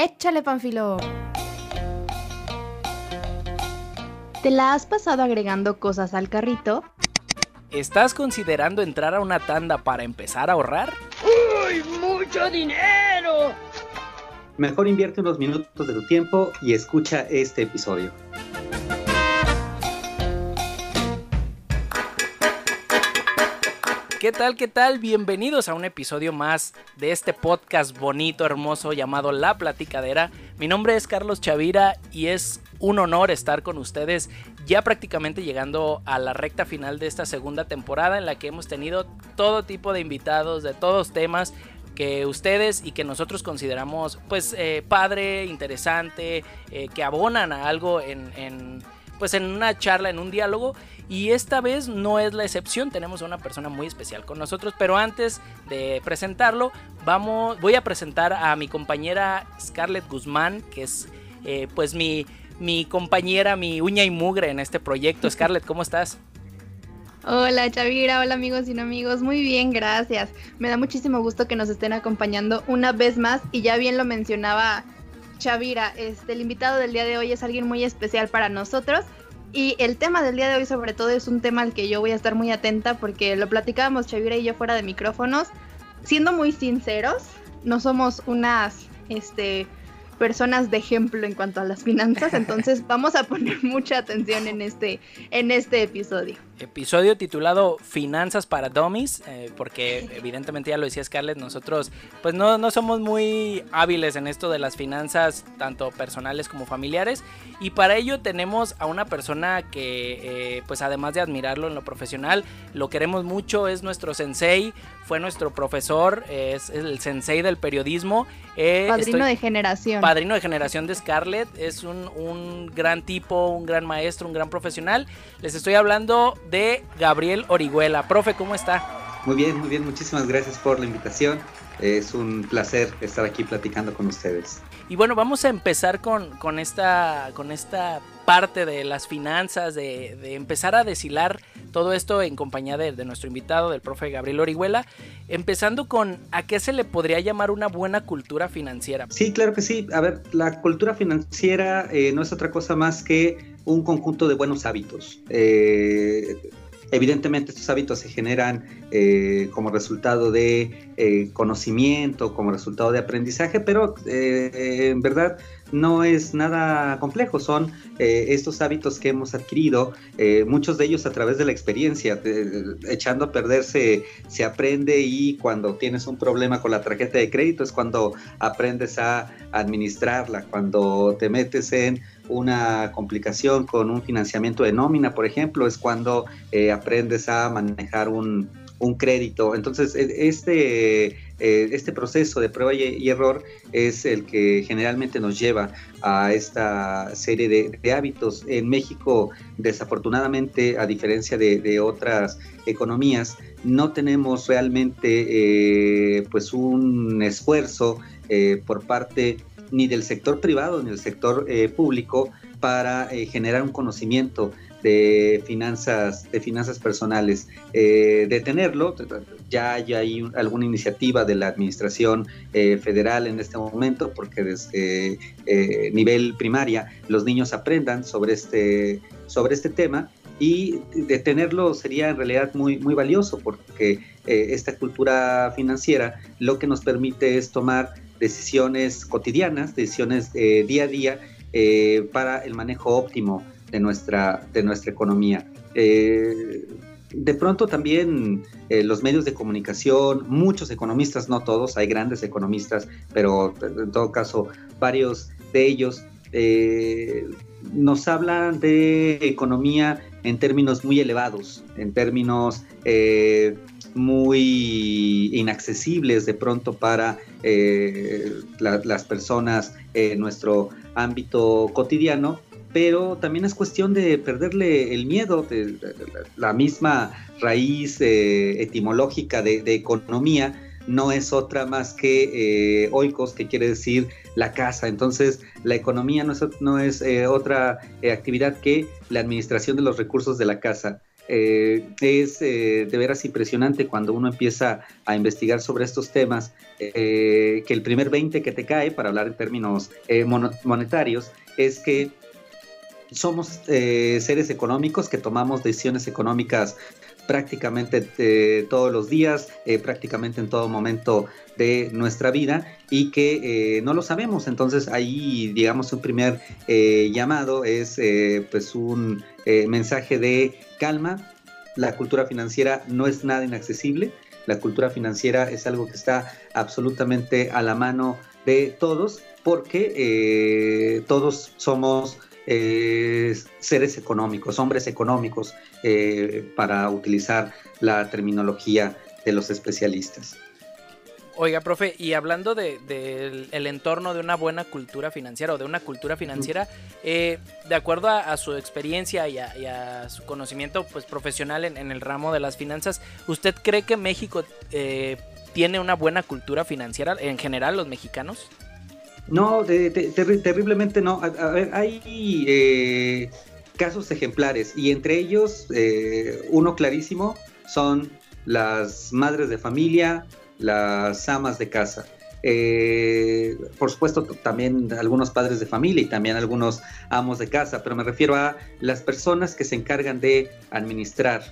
Échale, Panfilo. ¿Te la has pasado agregando cosas al carrito? ¿Estás considerando entrar a una tanda para empezar a ahorrar? ¡Uy, mucho dinero! Mejor invierte unos minutos de tu tiempo y escucha este episodio. ¿Qué tal? ¿Qué tal? Bienvenidos a un episodio más de este podcast bonito, hermoso llamado La Platicadera. Mi nombre es Carlos Chavira y es un honor estar con ustedes ya prácticamente llegando a la recta final de esta segunda temporada en la que hemos tenido todo tipo de invitados de todos temas que ustedes y que nosotros consideramos pues eh, padre, interesante, eh, que abonan a algo en, pues en una charla, en un diálogo y esta vez no es la excepción, tenemos a una persona muy especial con nosotros, pero antes de presentarlo, vamos, voy a presentar a mi compañera Scarlett Guzmán, que es eh, pues mi, mi compañera, mi uña y mugre en este proyecto. Scarlett, ¿cómo estás? Hola Chavira, hola amigos y no amigos, muy bien, gracias. Me da muchísimo gusto que nos estén acompañando una vez más y ya bien lo mencionaba Chavira, este, el invitado del día de hoy es alguien muy especial para nosotros y el tema del día de hoy sobre todo es un tema al que yo voy a estar muy atenta porque lo platicábamos Chavira y yo fuera de micrófonos. Siendo muy sinceros, no somos unas este, personas de ejemplo en cuanto a las finanzas, entonces vamos a poner mucha atención en este, en este episodio. Episodio titulado Finanzas para Dummies, eh, porque evidentemente ya lo decía Scarlett, nosotros pues no, no somos muy hábiles en esto de las finanzas, tanto personales como familiares, y para ello tenemos a una persona que eh, pues además de admirarlo en lo profesional, lo queremos mucho, es nuestro sensei, fue nuestro profesor, es, el sensei del periodismo. Eh, padrino de generación. Padrino de generación de Scarlett, es un, un gran tipo, un gran maestro, un gran profesional. Les estoy hablando de Gabriel Orihuela. Profe, ¿cómo está? Muy bien, muy bien, muchísimas gracias por la invitación. Es un placer estar aquí platicando con ustedes. Y bueno, vamos a empezar con, con, esta, con esta parte de las finanzas, de, de empezar a deshilar todo esto en compañía de, de, nuestro invitado, del profe Gabriel Orihuela, empezando con a qué se le podría llamar una buena cultura financiera. Sí, claro que sí. A ver, la cultura financiera eh, no es otra cosa más que un conjunto de buenos hábitos. Eh, Evidentemente estos hábitos se generan eh, como resultado de eh, conocimiento, como resultado de aprendizaje, pero en verdad no es nada complejo, son estos hábitos que hemos adquirido, muchos de ellos a través de la experiencia, echando a perderse se aprende y cuando tienes un problema con la tarjeta de crédito es cuando aprendes a administrarla, cuando te metes en una complicación con un financiamiento de nómina, por ejemplo, es cuando eh, aprendes a manejar un, crédito. Entonces, e, este, eh, este proceso de prueba y, error es el que generalmente nos lleva a esta serie de, hábitos. En México, desafortunadamente, a diferencia de, otras economías, no tenemos realmente eh, pues un esfuerzo por parte ni del sector privado ni del sector eh, público para eh, generar un conocimiento de finanzas, de finanzas personales. Eh, de tenerlo, ya hay alguna iniciativa de la administración federal en este momento, porque desde nivel primaria los niños aprendan sobre este, sobre este tema y de tenerlo sería en realidad muy, muy valioso porque esta cultura financiera lo que nos permite es tomar decisiones cotidianas, decisiones eh, día a día eh, para el manejo óptimo de nuestra, de nuestra economía. Eh, de pronto también los medios de comunicación, muchos economistas, no todos, hay grandes economistas, pero en todo caso varios de ellos nos hablan de economía en términos muy elevados, en términos muy inaccesibles de pronto para eh, las personas en nuestro ámbito cotidiano, pero también es cuestión de perderle el miedo, de, la misma raíz eh, etimológica de, economía no es otra más que eh, oikos, que quiere decir la casa. Entonces, la economía no es, no es otra actividad que la administración de los recursos de la casa. es de veras impresionante cuando uno empieza a investigar sobre estos temas, que el primer 20 que te cae, para hablar en términos monetarios, es que somos seres económicos que tomamos decisiones económicas prácticamente eh, todos los días, eh, prácticamente en todo momento de nuestra vida y que eh, no lo sabemos. Entonces ahí, digamos, un primer llamado es pues un mensaje de calma. La cultura financiera no es nada inaccesible. La cultura financiera es algo que está absolutamente a la mano de todos porque todos somos seres económicos, hombres económicos, eh, para utilizar la terminología de los especialistas. Oiga, profe, y hablando del de, entorno de una buena cultura financiera o de una cultura financiera, eh, de acuerdo a, su experiencia y a, su conocimiento pues, profesional en, el ramo de las finanzas, ¿usted cree que México eh, tiene una buena cultura financiera en general, los mexicanos? No, terriblemente no. A, ver, hay casos ejemplares y entre ellos eh, uno clarísimo son las madres de familia, las amas de casa. Eh, por supuesto, también algunos padres de familia y también algunos amos de casa, pero me refiero a las personas que se encargan de administrar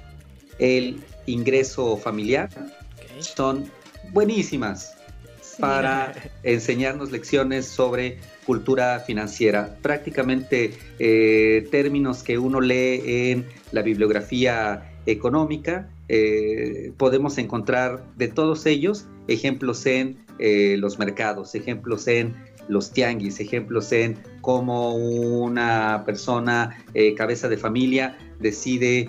el ingreso familiar. Son buenísimas para enseñarnos lecciones sobre cultura financiera. Prácticamente eh, términos que uno lee en la bibliografía económica, eh, podemos encontrar de todos ellos ejemplos en eh, los mercados, ejemplos en los tianguis, ejemplos en cómo una persona, cabeza de familia, decide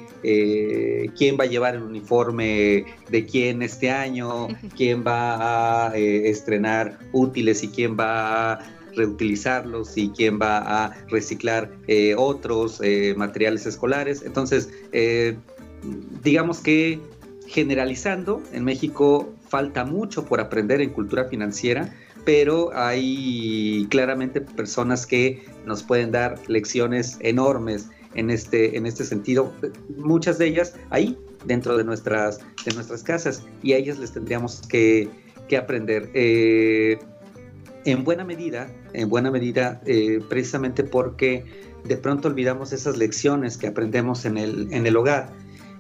quién va a llevar el uniforme de quién este año, quién va a estrenar útiles y quién va a reutilizarlos y quién va a reciclar eh, otros eh, materiales escolares. Entonces, eh, digamos que generalizando, en México falta mucho por aprender en cultura financiera, pero hay claramente personas que nos pueden dar lecciones enormes en este, en este sentido, muchas de ellas ahí dentro de nuestras, de nuestras casas y a ellas les tendríamos que, que aprender en buena medida, en buena medida, eh, precisamente porque de pronto olvidamos esas lecciones que aprendemos en el, en el hogar,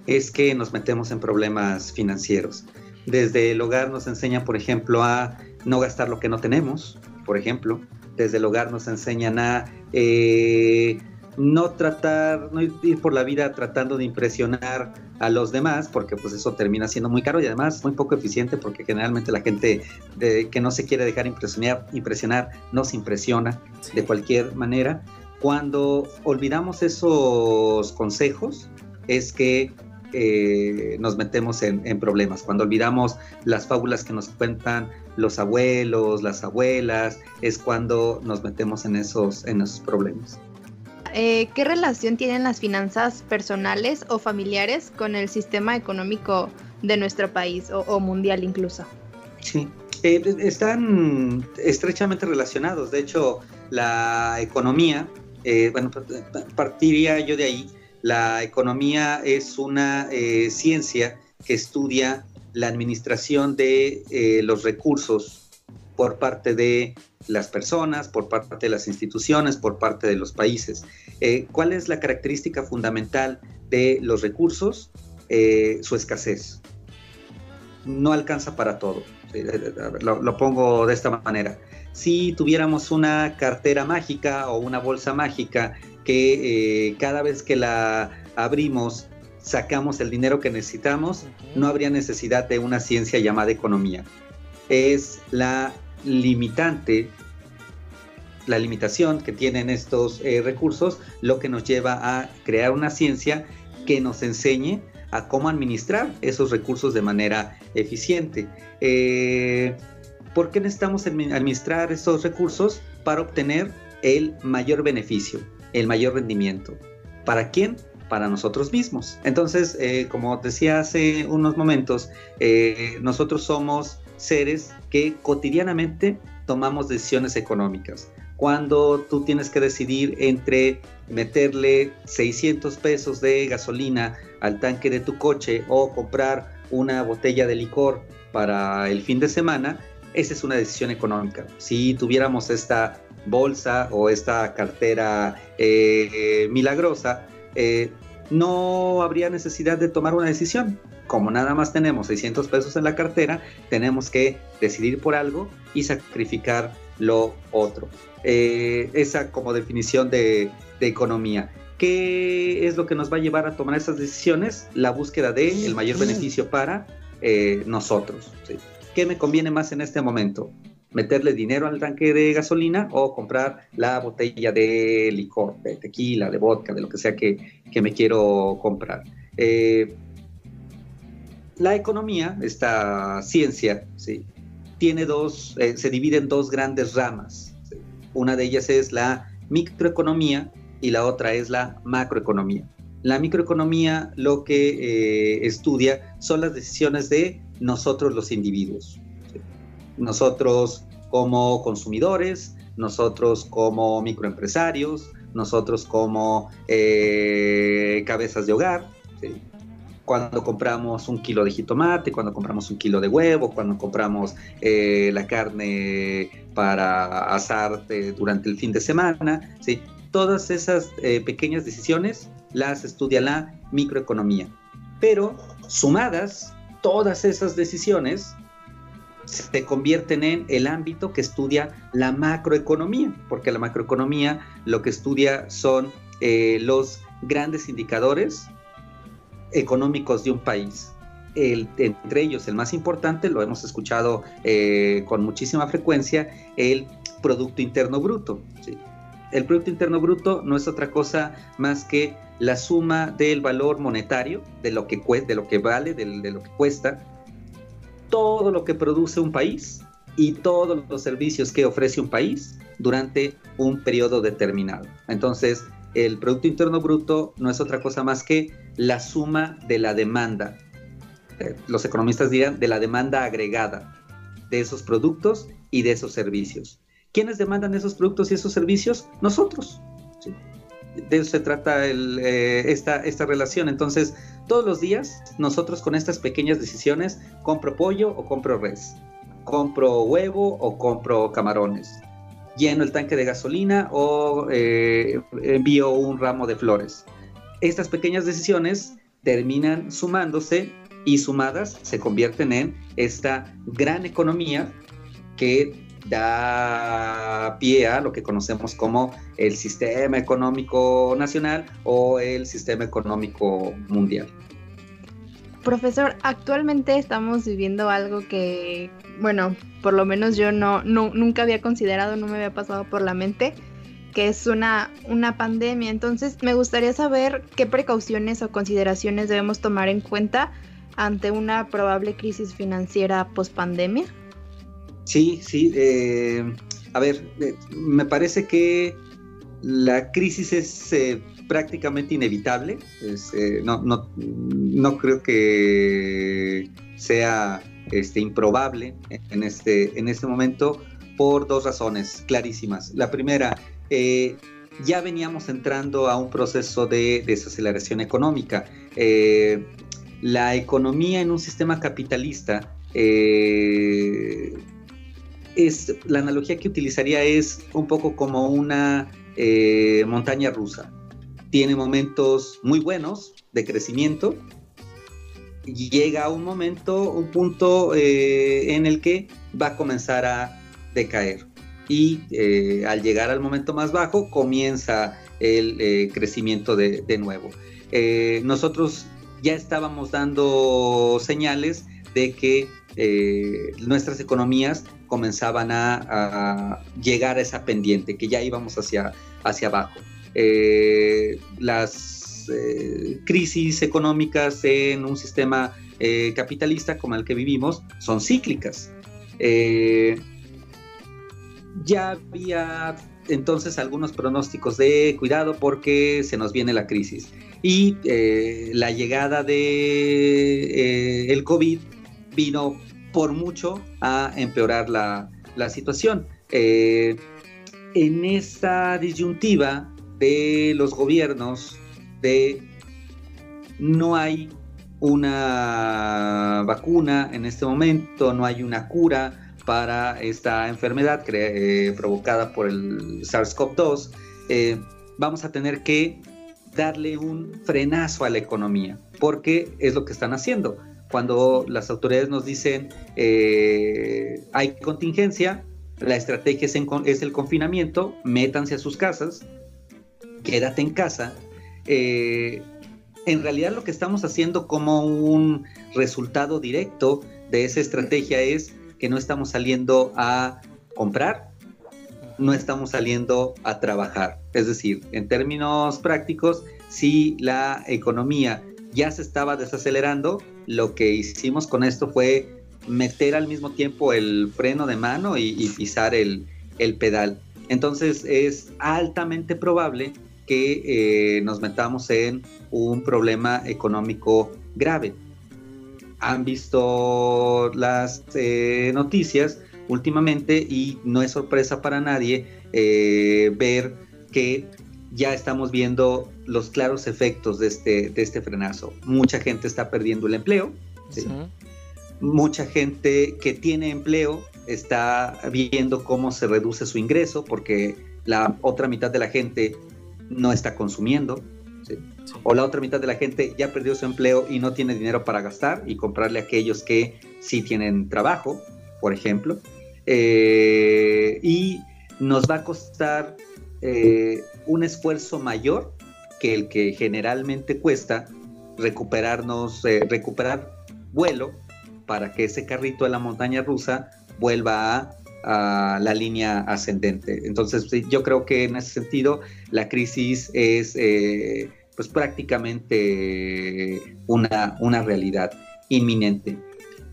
es que nos metemos en problemas financieros. Desde el hogar nos enseñan, por ejemplo, a no gastar lo que no tenemos, por ejemplo. Desde el hogar nos enseñan a eh, no tratar, no ir por la vida tratando de impresionar a los demás, porque pues eso termina siendo muy caro y además muy poco eficiente, porque generalmente la gente que no se quiere dejar impresionar, impresionar no se impresiona de cualquier manera. Cuando olvidamos esos consejos, es que eh, nos metemos en, en, problemas. Cuando olvidamos las fábulas que nos cuentan los abuelos, las abuelas, es cuando nos metemos en esos, en esos problemas. Eh, ¿qué relación tienen las finanzas personales o familiares con el sistema económico de nuestro país o, mundial incluso? Sí, eh, están estrechamente relacionados. De hecho, la economía, eh, bueno, partiría yo de ahí, la economía es una ciencia que estudia la administración de los recursos por parte de las personas, por parte de las instituciones, por parte de los países. Eh, ¿Cuál es la característica fundamental de los recursos? Eh, su escasez. No alcanza para todo. Eh, lo, pongo de esta manera. Si tuviéramos una cartera mágica o una bolsa mágica que cada vez que la abrimos sacamos el dinero que necesitamos, no habría necesidad de una ciencia llamada economía. Es la limitante, la limitación que tienen estos eh, recursos, lo que nos lleva a crear una ciencia que nos enseñe a cómo administrar esos recursos de manera eficiente. Eh, ¿Por qué necesitamos administrar esos recursos? Para obtener el mayor beneficio, el mayor rendimiento. ¿Para quién? Para nosotros mismos. Entonces, eh, como decía hace unos momentos, nosotros somos seres que cotidianamente tomamos decisiones económicas. cuando tú tienes que decidir entre meterle 600 pesos de gasolina al tanque de tu coche o comprar una botella de licor para el fin de semana, esa es una decisión económica. Si tuviéramos esta bolsa o esta cartera eh, milagrosa, eh, no habría necesidad de tomar una decisión. Como nada más tenemos 600 pesos en la cartera, tenemos que decidir por algo y sacrificar lo otro. Eh, esa como definición de, economía. ¿Qué es lo que nos va a llevar a tomar esas decisiones? La búsqueda de el mayor beneficio para eh, nosotros. ¿Qué me conviene más en este momento? ¿Meterle dinero al tanque de gasolina o comprar la botella de licor, de tequila, de vodka, de lo que sea que, me quiero comprar? Eh, la economía, esta ciencia, ¿sí? tiene dos, eh, se divide en dos grandes ramas. Una de ellas es la microeconomía y la otra es la macroeconomía. La microeconomía lo que eh, estudia son las decisiones de nosotros los individuos. Nosotros como consumidores, nosotros como microempresarios, nosotros como eh, cabezas de hogar. cuando compramos un kilo de jitomate, cuando compramos un kilo de huevo, cuando compramos eh, la carne para asar eh, durante el fin de semana, ¿sí? Todas esas eh, pequeñas decisiones las estudia la microeconomía. Pero sumadas, todas esas decisiones se convierten en el ámbito que estudia la macroeconomía, porque la macroeconomía lo que estudia son los grandes indicadores económicos de un país. El, entre ellos, el más importante, lo hemos escuchado eh, con muchísima frecuencia, el Producto Interno Bruto. El Producto Interno Bruto no es otra cosa más que la suma del valor monetario, de lo que, de lo que vale, de lo que cuesta, todo lo que produce un país y todos los servicios que ofrece un país durante un periodo determinado. Entonces, el Producto Interno Bruto no es otra cosa más que la suma de la demanda. Eh, los economistas dirán de la demanda agregada de esos productos y de esos servicios. ¿Quiénes demandan esos productos y esos servicios? Nosotros. De eso se trata eh, esta, esta relación. Entonces, todos los días, nosotros con estas pequeñas decisiones, compro pollo o compro res, compro huevo o compro camarones, lleno el tanque de gasolina o eh, envío un ramo de flores estas pequeñas decisiones terminan sumándose y sumadas se convierten en esta gran economía que da pie a lo que conocemos como el sistema económico nacional o el sistema económico mundial. Profesor, actualmente estamos viviendo algo que, bueno, por lo menos yo no, no nunca había considerado, no me había pasado por la mente, que es una, una pandemia. Entonces, me gustaría saber qué precauciones o consideraciones debemos tomar en cuenta ante una probable crisis financiera post pandemia. Sí, sí. Eh, a ver, eh, me parece que la crisis es eh, prácticamente inevitable. no, no, no, creo que sea este, improbable en este, en este momento por dos razones clarísimas. La primera, eh, ya veníamos entrando a un proceso de desaceleración económica. Eh, la economía en un sistema capitalista eh, la analogía que utilizaría es un poco como una montaña rusa. Tiene momentos muy buenos de crecimiento llega a un momento, un punto en el que va a comenzar a decaer y eh, al llegar al momento más bajo comienza el eh, crecimiento de, nuevo. Eh, nosotros ya estábamos dando señales de que nuestras economías comenzaban a, llegar a esa pendiente, que ya íbamos hacia, hacia abajo. las crisis económicas en un sistema capitalista como el que vivimos son cíclicas ya había entonces algunos pronósticos de cuidado porque se nos viene la crisis. Y eh, la llegada de eh, el COVID vino por mucho a empeorar la, situación. Eh, en esta disyuntiva de los gobiernos de no hay una vacuna en este momento, no hay una cura para esta enfermedad eh, provocada por el SARS-CoV-2, eh, vamos a tener que darle un frenazo a la economía, porque es lo que están haciendo. Cuando las autoridades nos dicen eh, hay contingencia, la estrategia es, es, el confinamiento, métanse a sus casas, quédate en casa, en realidad lo que estamos haciendo como un resultado directo de esa estrategia es que no estamos saliendo a comprar, no estamos saliendo a trabajar. Es decir, en términos prácticos, si la economía ya se estaba desacelerando, lo que hicimos con esto fue meter al mismo tiempo el freno de mano y, pisar el, pedal. Entonces es altamente probable que eh, nos metamos en un problema económico grave. Han visto las eh, noticias últimamente y no es sorpresa para nadie eh, ver que ya estamos viendo los claros efectos de este, de este frenazo. Mucha gente está perdiendo el empleo. Mucha gente que tiene empleo está viendo cómo se reduce su ingreso porque la otra mitad de la gente no está consumiendo. O la otra mitad de la gente ya perdió su empleo y no tiene dinero para gastar y comprarle a aquellos que sí tienen trabajo, por ejemplo. Eh, y nos va a costar eh, un esfuerzo mayor que el que generalmente cuesta recuperarnos, eh, recuperar vuelo para que ese carrito de la montaña rusa vuelva a la línea ascendente. Entonces, yo creo que en ese sentido la crisis es eh, pues prácticamente una, una realidad inminente.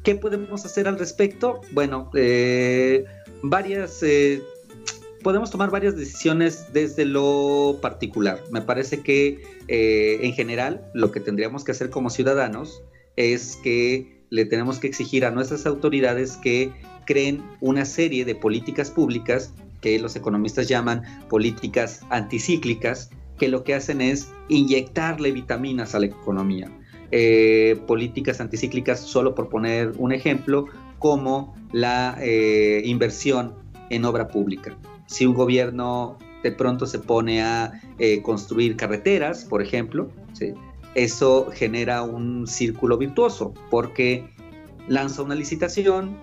¿Qué podemos hacer al respecto? Bueno, eh, varias, podemos tomar varias decisiones desde lo particular. Me parece que en general lo que tendríamos que hacer como ciudadanos es que le tenemos que exigir a nuestras autoridades que creen una serie de políticas públicas que los economistas llaman políticas anticíclicas, que lo que hacen es inyectarle vitaminas a la economía. Eh, políticas anticíclicas, solo por poner un ejemplo, como la eh, inversión en obra pública. Si un gobierno de pronto se pone a eh, construir carreteras, por ejemplo, eso genera un círculo virtuoso, porque lanza una licitación,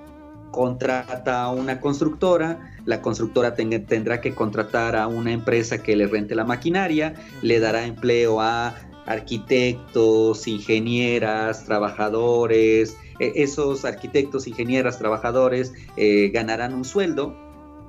contrata a una constructora, la constructora tendrá que contratar a una empresa que le rente la maquinaria, le dará empleo a arquitectos, ingenieras, trabajadores, e, esos arquitectos, ingenieras, trabajadores eh, ganarán un sueldo,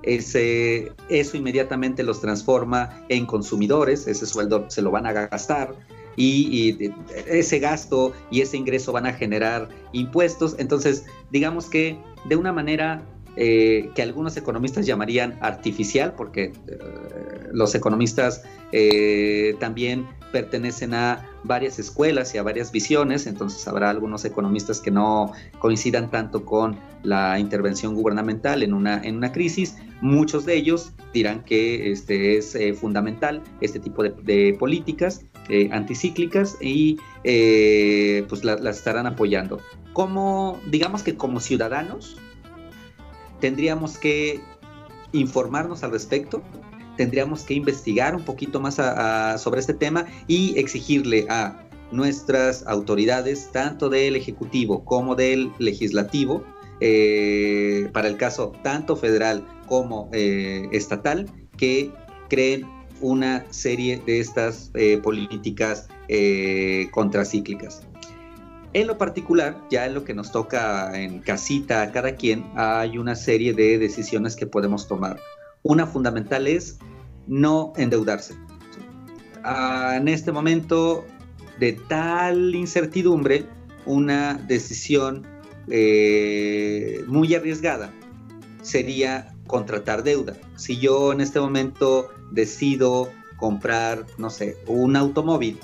ese, eso inmediatamente los transforma en consumidores, ese sueldo se lo van a gastar, y, ese gasto y ese ingreso van a generar impuestos. Entonces, digamos que de una manera eh, que algunos economistas llamarían artificial, porque eh, los economistas eh, también pertenecen a varias escuelas y a varias visiones, entonces habrá algunos economistas que no coincidan tanto con la intervención gubernamental en una, en una crisis. Muchos de ellos dirán que este es fundamental este tipo de, políticas anticíclicas y pues las estarán apoyando. Como, digamos que como ciudadanos, tendríamos que informarnos al respecto, tendríamos que investigar un poquito más sobre este tema y exigirle a nuestras autoridades, tanto del Ejecutivo como del Legislativo, eh, para el caso tanto federal como eh, estatal, que creen una serie de estas eh, políticas contracíclicas. En lo particular, ya en lo que nos toca en casita a cada quien, hay una serie de decisiones que podemos tomar. Una fundamental es no endeudarse. Ah, en este momento de tal incertidumbre, una decisión eh, muy arriesgada sería contratar deuda. Si yo en este momento decido comprar, no sé, un automóvil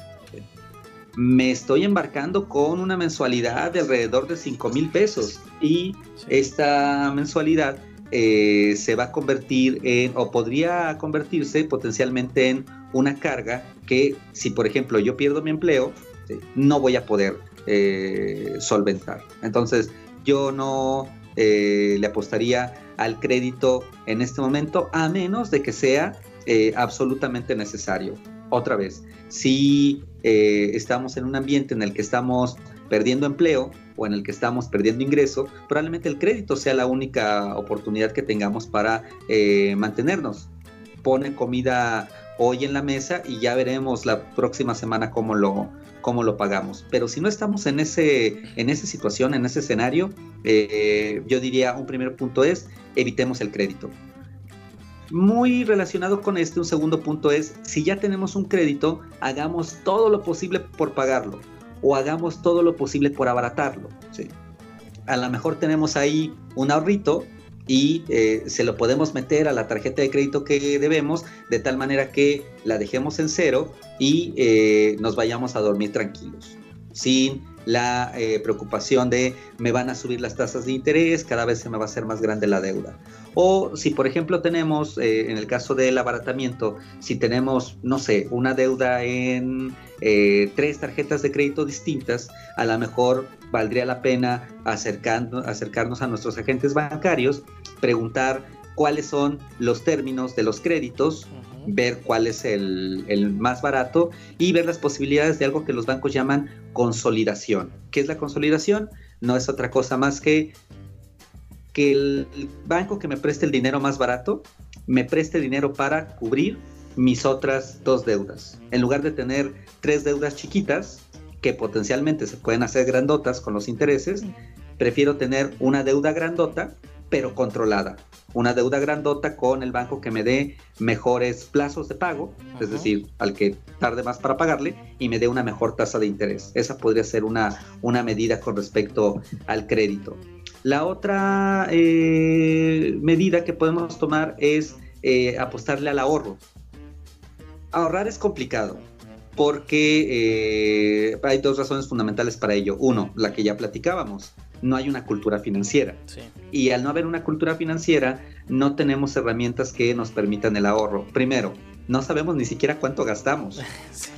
me estoy embarcando con una mensualidad de alrededor de 5 mil pesos y esta mensualidad eh, se va a convertir en, o podría convertirse potencialmente en una carga que si por ejemplo yo pierdo mi empleo, no voy a poder eh, solventar. Entonces yo no eh, le apostaría al crédito en este momento a menos de que sea absolutamente necesario. Otra vez, si estamos en un ambiente en el que estamos perdiendo empleo o en el que estamos perdiendo ingreso, probablemente el crédito sea la única oportunidad que tengamos para eh, mantenernos. Pone comida hoy en la mesa y ya veremos la próxima semana cómo lo, cómo lo pagamos. Pero si no estamos en, ese, en esa situación, en ese escenario, eh, yo diría un primer punto es evitemos el crédito. Muy relacionado con este, un segundo punto es, si ya tenemos un crédito, hagamos todo lo posible por pagarlo o hagamos todo lo posible por abaratarlo. ¿sí? A lo mejor tenemos ahí un ahorrito y eh, se lo podemos meter a la tarjeta de crédito que debemos de tal manera que la dejemos en cero y eh, nos vayamos a dormir tranquilos, sin la eh, preocupación de me van a subir las tasas de interés, cada vez se me va a hacer más grande la deuda. O si por ejemplo tenemos, en el caso del abaratamiento, si tenemos, no sé, una deuda en eh, tres tarjetas de crédito distintas, a lo mejor valdría la pena acercarnos a nuestros agentes bancarios, preguntar cuáles son los términos de los créditos, ver cuál es el, más barato y ver las posibilidades de algo que los bancos llaman consolidación. ¿Qué es la consolidación? No es otra cosa más que que el banco que me preste el dinero más barato me preste dinero para cubrir mis otras dos deudas. En lugar de tener tres deudas chiquitas, que potencialmente se pueden hacer grandotas con los intereses, prefiero tener una deuda grandota, pero controlada. Una deuda grandota con el banco que me dé mejores plazos de pago, es decir, al que tarde más para pagarle, y me dé una mejor tasa de interés. Esa podría ser una, una medida con respecto al crédito. La otra eh, medida que podemos tomar es eh, apostarle al ahorro. Ahorrar es complicado porque eh, hay dos razones fundamentales para ello. Uno, la que ya platicábamos, no hay una cultura financiera. Y al no haber una cultura financiera, no tenemos herramientas que nos permitan el ahorro. Primero, no sabemos ni siquiera cuánto gastamos. Sí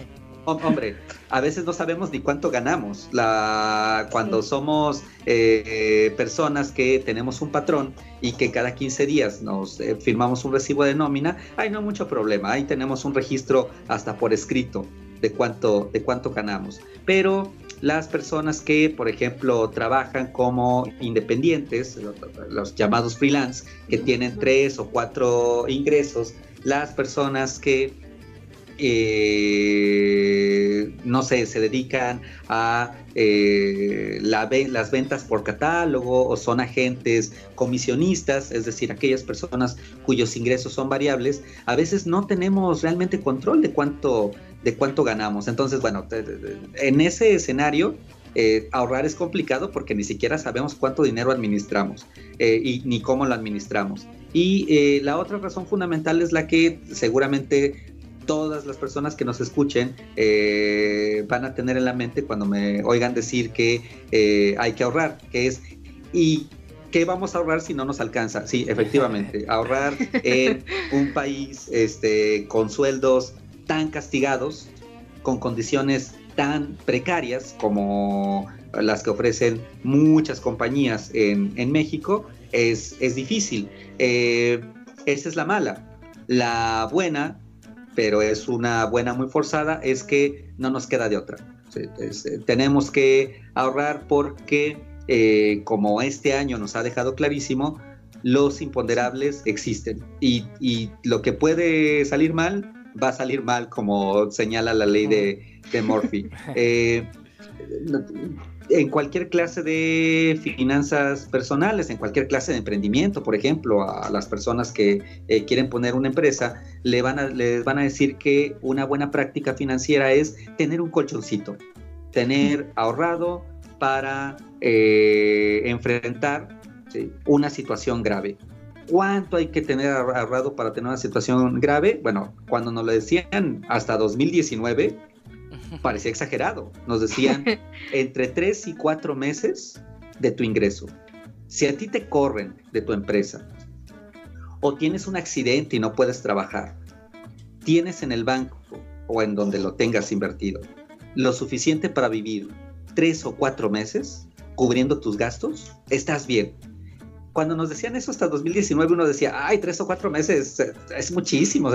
hombre, a veces no sabemos ni cuánto ganamos. La, cuando somos eh, personas que tenemos un patrón y que cada 15 días nos eh, firmamos un recibo de nómina, hay no mucho problema. Ahí tenemos un registro hasta por escrito de cuánto, de cuánto ganamos. Pero las personas que, por ejemplo, trabajan como independientes, los llamados freelance, que tienen tres o cuatro ingresos, las personas que eh, no sé, se dedican a eh, las ventas por catálogo o son agentes comisionistas, es decir, aquellas personas cuyos ingresos son variables, a veces no tenemos realmente control de cuánto, de cuánto ganamos. Entonces, bueno, en ese escenario, eh, ahorrar es complicado porque ni siquiera sabemos cuánto dinero administramos y ni cómo lo administramos. Y la otra razón fundamental es la que seguramente todas las personas que nos escuchen eh, van a tener en la mente cuando me oigan decir que eh, hay que ahorrar, que es, ¿y qué vamos a ahorrar si no nos alcanza? Sí, efectivamente, ahorrar en un país este, con sueldos tan castigados, con condiciones tan precarias como las que ofrecen muchas compañías en, México, es, es difícil. Eh, esa es la mala. La buena pero es una buena muy forzada, es que no nos queda de otra. Eh, tenemos que ahorrar porque, eh, como este año nos ha dejado clarísimo, los imponderables existen y, lo que puede salir mal va a salir mal, como señala la ley de, de Murphy. Eh, en cualquier clase de finanzas personales, en cualquier clase de emprendimiento, por ejemplo, a las personas que eh, quieren poner una empresa, le van a, les van a decir que una buena práctica financiera es tener un colchoncito, tener ahorrado para eh, enfrentar una situación grave. ¿Cuánto hay que tener ahorrado para tener una situación grave? Bueno, cuando nos lo decían hasta 2019, parecía exagerado. Nos decían entre tres y cuatro meses de tu ingreso. Si a ti te corren de tu empresa, o tienes un accidente y no puedes trabajar, tienes en el banco o en donde lo tengas invertido lo suficiente para vivir tres o cuatro meses cubriendo tus gastos, estás bien. Cuando nos decían eso hasta 2019, uno decía, ay, tres o cuatro meses, es muchísimo.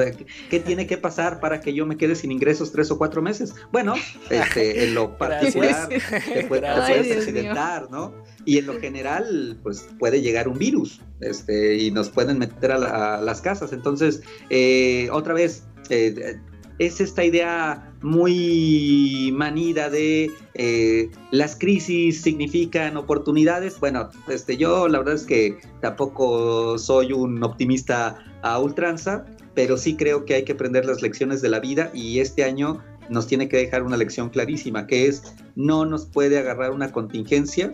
¿Qué tiene que pasar para que yo me quede sin ingresos tres o cuatro meses? Bueno, este, en lo particular, te, puedes accidentar, ¿no? Y en lo general, pues puede llegar un virus este, y nos pueden meter a, las casas. Entonces, eh, otra vez, eh, es esta idea muy manida de eh, las crisis significan oportunidades. Bueno, este, yo la verdad es que tampoco soy un optimista a ultranza, pero sí creo que hay que aprender las lecciones de la vida y este año nos tiene que dejar una lección clarísima, que es no nos puede agarrar una contingencia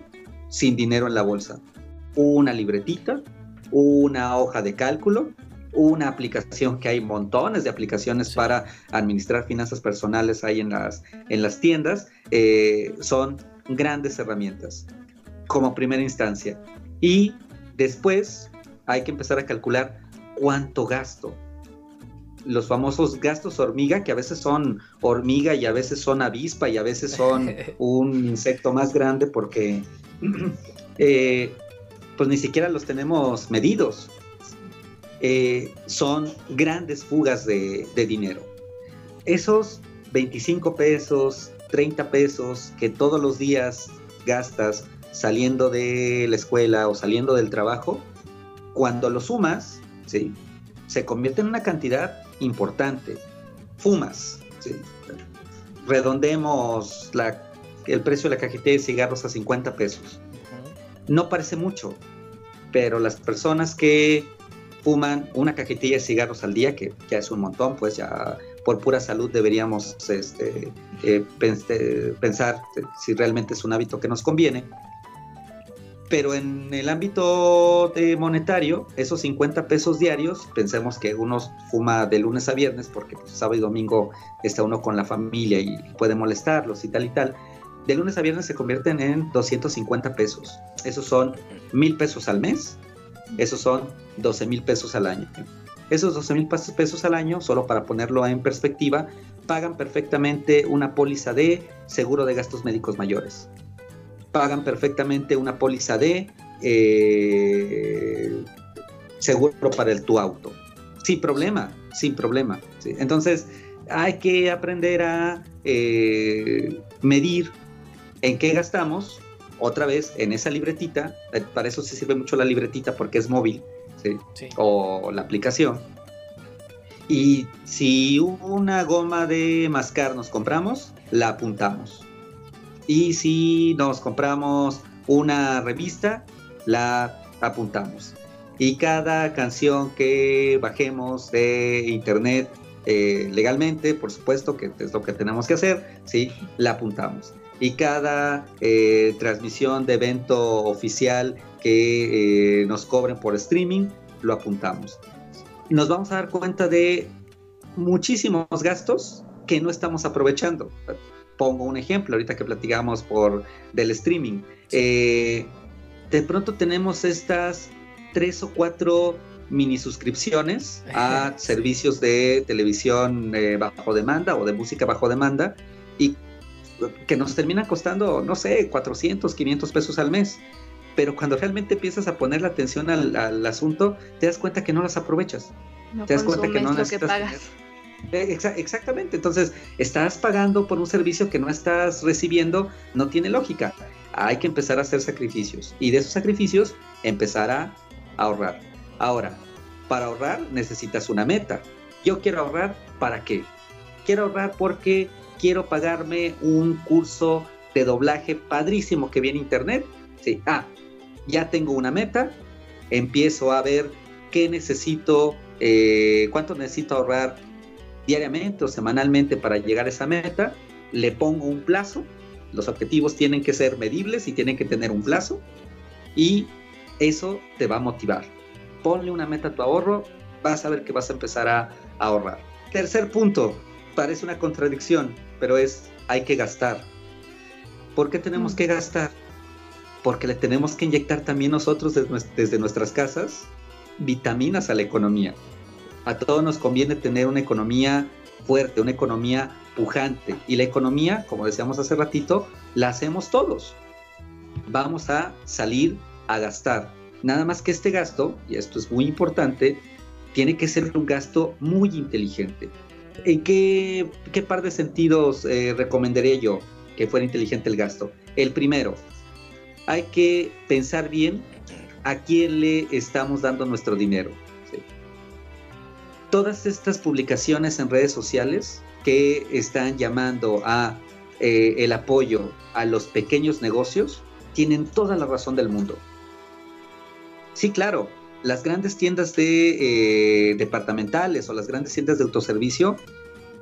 sin dinero en la bolsa. Una libretita, una hoja de cálculo una aplicación que hay montones de aplicaciones para administrar finanzas personales ahí en las, en las tiendas, eh, son grandes herramientas como primera instancia. Y después hay que empezar a calcular cuánto gasto. Los famosos gastos hormiga, que a veces son hormiga y a veces son avispa y a veces son un insecto más grande porque eh, pues ni siquiera los tenemos medidos. Eh, son grandes fugas de, dinero. Esos 25 pesos, 30 pesos que todos los días gastas saliendo de la escuela o saliendo del trabajo, cuando lo sumas, ¿sí? se convierte en una cantidad importante. Fumas, redondemos el precio de la cajita de cigarros a 50 pesos. No parece mucho, pero las personas que fuman una cajetilla de cigarros al día, que ya es un montón, pues ya por pura salud deberíamos este, eh, pensar si realmente es un hábito que nos conviene. Pero en el ámbito de monetario, esos 50 pesos diarios, pensemos que uno fuma de lunes a viernes, porque pues, sábado y domingo está uno con la familia y puede molestarlos y tal y tal. De lunes a viernes se convierten en 250 pesos. Esos son mil pesos al mes esos son 12 mil pesos al año. Esos 12 mil pesos al año, solo para ponerlo en perspectiva, pagan perfectamente una póliza de seguro de gastos médicos mayores. Pagan perfectamente una póliza de eh, seguro para el tu auto. Sin problema, sin problema. Entonces, hay que aprender a eh, medir en qué gastamos otra vez en esa libretita, eh, para eso se sirve mucho la libretita porque es móvil, o la aplicación. Y si una goma de mascar nos compramos, la apuntamos. Y si nos compramos una revista, la apuntamos. Y cada canción que bajemos de internet eh, legalmente, por supuesto que es lo que tenemos que hacer, ¿sí? la apuntamos y cada eh, transmisión de evento oficial que eh, nos cobren por streaming, lo apuntamos. Nos vamos a dar cuenta de muchísimos gastos que no estamos aprovechando. Pongo un ejemplo, ahorita que platicamos por del streaming. Eh, de pronto tenemos estas tres o cuatro mini suscripciones a servicios de televisión bajo demanda o de música bajo demanda y que nos termina costando, no sé, 400, 500 pesos al mes. Pero cuando realmente empiezas a poner la atención al, asunto, te das cuenta que no las aprovechas. te das cuenta que no necesitas. Eh, exactamente, entonces estás pagando por un servicio que no estás recibiendo, no tiene lógica. Hay que empezar a hacer sacrificios y de esos sacrificios empezar a ahorrar. Ahora, para ahorrar necesitas una meta. Yo quiero ahorrar para qué? Quiero ahorrar porque quiero pagarme un curso de doblaje padrísimo que viene internet. Sí, ah, ya tengo una meta, empiezo a ver qué necesito, eh, cuánto necesito ahorrar diariamente o semanalmente para llegar a esa meta, le pongo un plazo, los objetivos tienen que ser medibles y tienen que tener un plazo y eso te va a motivar. Ponle una meta a tu ahorro, vas a ver que vas a empezar a ahorrar. Tercer punto, parece una contradicción, pero es hay que gastar. ¿Por qué tenemos mm. que gastar? Porque le tenemos que inyectar también nosotros desde nuestras casas vitaminas a la economía. A todos nos conviene tener una economía fuerte, una economía pujante. Y la economía, como decíamos hace ratito, la hacemos todos. Vamos a salir a gastar. Nada más que este gasto, y esto es muy importante, tiene que ser un gasto muy inteligente. ¿En qué, qué par de sentidos eh, recomendaría yo que fuera inteligente el gasto? El primero, hay que pensar bien a quién le estamos dando nuestro dinero. Todas estas publicaciones en redes sociales que están llamando a eh, el apoyo a los pequeños negocios tienen toda la razón del mundo. Sí, claro, las grandes tiendas eh, departamentales o las grandes tiendas de autoservicio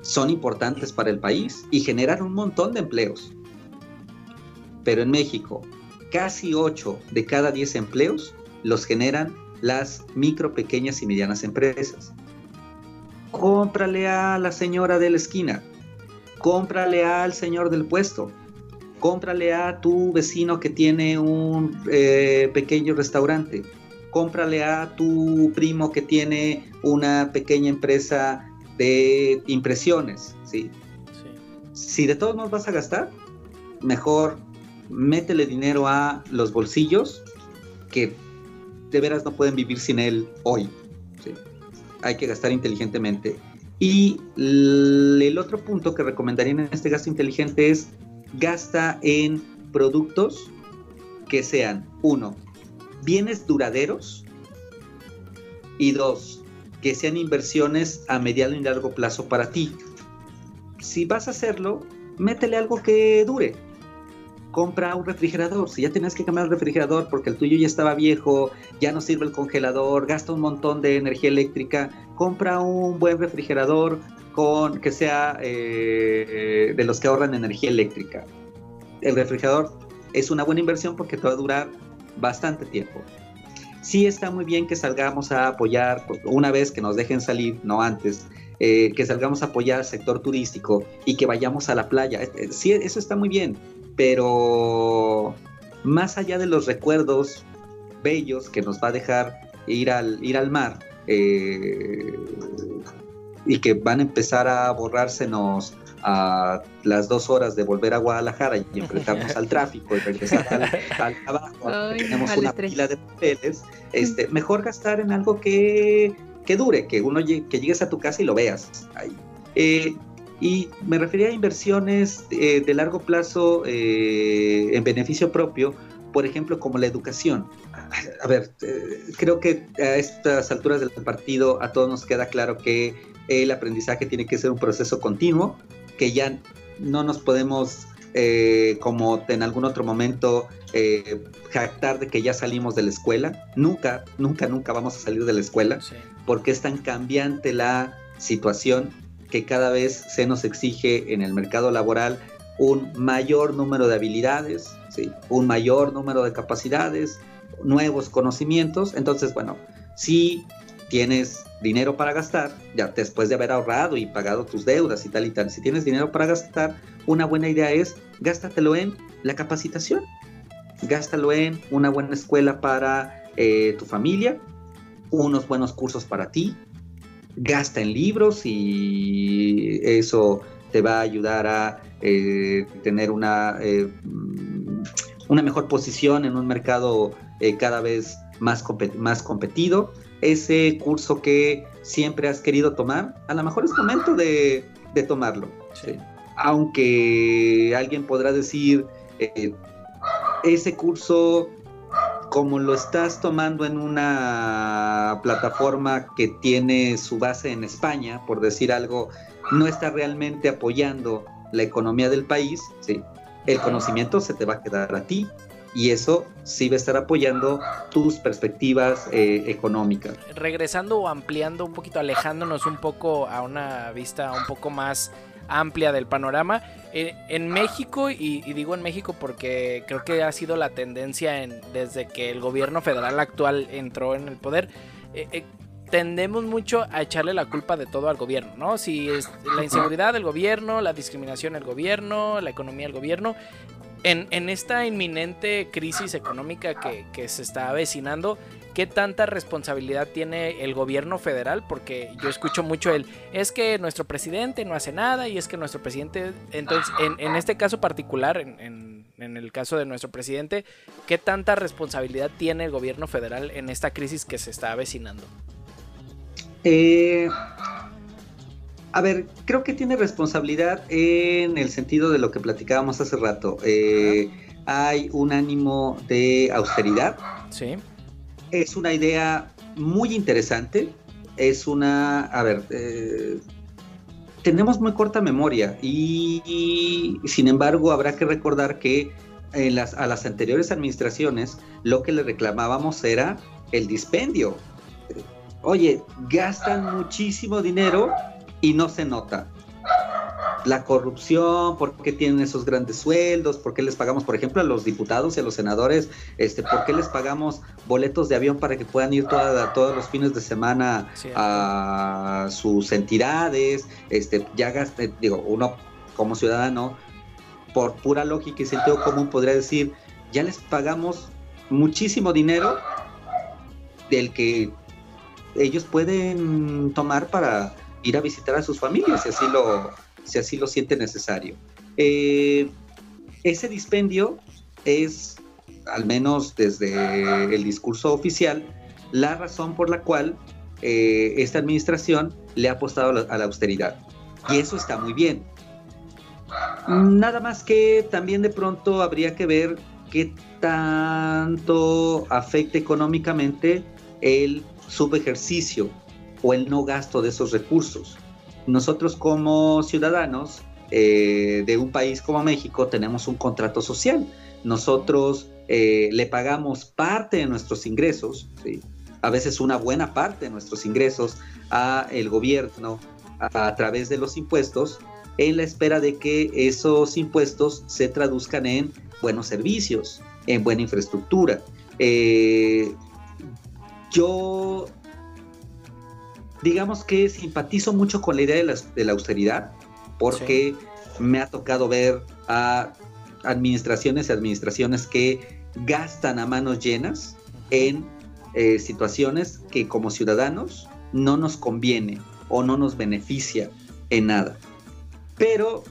son importantes para el país y generan un montón de empleos. Pero en México, casi 8 de cada 10 empleos los generan las micro, pequeñas y medianas empresas. Cómprale a la señora de la esquina, cómprale al señor del puesto, cómprale a tu vecino que tiene un eh, pequeño restaurante, cómprale a tu primo que tiene una pequeña empresa de impresiones, ¿sí? Si de todos modos vas a gastar, mejor métele dinero a los bolsillos que de veras no pueden vivir sin él hoy. Hay que gastar inteligentemente. Y el otro punto que recomendaría en este gasto inteligente es gasta en productos que sean, uno, bienes duraderos y dos, que sean inversiones a mediano y largo plazo para ti. Si vas a hacerlo, métele algo que dure. Compra un refrigerador. Si ya tienes que cambiar el refrigerador porque el tuyo ya estaba viejo, ya no sirve el congelador, gasta un montón de energía eléctrica, compra un buen refrigerador con que sea eh, de los que ahorran energía eléctrica. El refrigerador es una buena inversión porque te va a durar bastante tiempo. Sí está muy bien que salgamos a apoyar, una vez que nos dejen salir, no antes, eh, que salgamos a apoyar al sector turístico y que vayamos a la playa. Eh, eh, sí, eso está muy bien, pero más allá de los recuerdos bellos que nos va a dejar ir al, ir al mar y que van a empezar a borrársenos a las dos horas de volver a Guadalajara y enfrentarnos al tráfico y regresar al, trabajo, tenemos una pila de papeles, este, mejor gastar en algo que, que dure, que uno que llegues a tu casa y lo veas ahí. Eh, y me refería a inversiones eh, de largo plazo eh, en beneficio propio, por ejemplo, como la educación. A ver, creo que a estas alturas del partido a todos nos queda claro que el aprendizaje tiene que ser un proceso continuo, que ya no nos podemos, eh, como en algún otro momento, eh, jactar de que ya salimos de la escuela. Nunca, nunca, nunca vamos a salir de la escuela, porque es tan cambiante la situación que cada vez se nos exige en el mercado laboral un mayor número de habilidades, ¿sí? un mayor número de capacidades, nuevos conocimientos. Entonces, bueno, si tienes dinero para gastar, ya después de haber ahorrado y pagado tus deudas y tal y tal, si tienes dinero para gastar, una buena idea es gástatelo en la capacitación, gástalo en una buena escuela para eh, tu familia, unos buenos cursos para ti, gasta en libros y eso te va a ayudar a eh, tener una, eh, una mejor posición en un mercado cada vez más, más competido ese curso que siempre has querido tomar, a lo mejor es momento de, tomarlo. Aunque alguien podrá decir, eh, ese curso, como lo estás tomando en una plataforma que tiene su base en España, por decir algo, no está realmente apoyando la economía del país, ¿sí? el conocimiento se te va a quedar a ti y eso sí va a estar apoyando tus perspectivas eh, económicas. Regresando o ampliando un poquito, alejándonos un poco a una vista un poco más amplia del panorama. Eh, en México, y, digo en México porque creo que ha sido la tendencia en, desde que el gobierno federal actual entró en el poder, eh, tendemos mucho a echarle la culpa de todo al gobierno, ¿no? Si es la inseguridad del gobierno, la discriminación del gobierno, la economía del gobierno, en, esta inminente crisis económica que, se está avecinando, ¿qué tanta responsabilidad tiene el gobierno federal? Porque yo escucho mucho el, es que nuestro presidente no hace nada y es que nuestro presidente, entonces, en, este caso particular, en, el caso de nuestro presidente, ¿qué tanta responsabilidad tiene el gobierno federal en esta crisis que se está avecinando? Eh, a ver, creo que tiene responsabilidad en el sentido de lo que platicábamos hace rato. Eh, hay un ánimo de austeridad. Sí es una idea muy interesante. Es una, a ver, eh, tenemos muy corta memoria y, sin embargo habrá que recordar que en las, a las anteriores administraciones lo que le reclamábamos era el dispendio. Oye, gastan muchísimo dinero y no se nota. La corrupción, por qué tienen esos grandes sueldos, por qué les pagamos, por ejemplo, a los diputados y a los senadores, este, por qué les pagamos boletos de avión para que puedan ir todos los fines de semana a sus entidades, este, ya gaste, digo, uno como ciudadano, por pura lógica y sentido común podría decir, ya les pagamos muchísimo dinero del que ellos pueden tomar para ir a visitar a sus familias y así lo si así lo siente necesario. Eh, ese dispendio es, al menos desde el discurso oficial, la razón por la cual eh, esta administración le ha apostado a la austeridad. Y eso está muy bien. Nada más que también de pronto habría que ver qué tanto afecta económicamente el subejercicio o el no gasto de esos recursos nosotros como ciudadanos eh, de un país como México tenemos un contrato social. Nosotros eh, le pagamos parte de nuestros ingresos, a veces una buena parte de nuestros ingresos a el gobierno a, través de los impuestos en la espera de que esos impuestos se traduzcan en buenos servicios, en buena infraestructura. Eh, yo digamos que simpatizo mucho con la idea de la, austeridad, porque me ha tocado ver a administraciones y administraciones que gastan a manos llenas en eh, situaciones que como ciudadanos no nos conviene o no nos beneficia en nada. Pero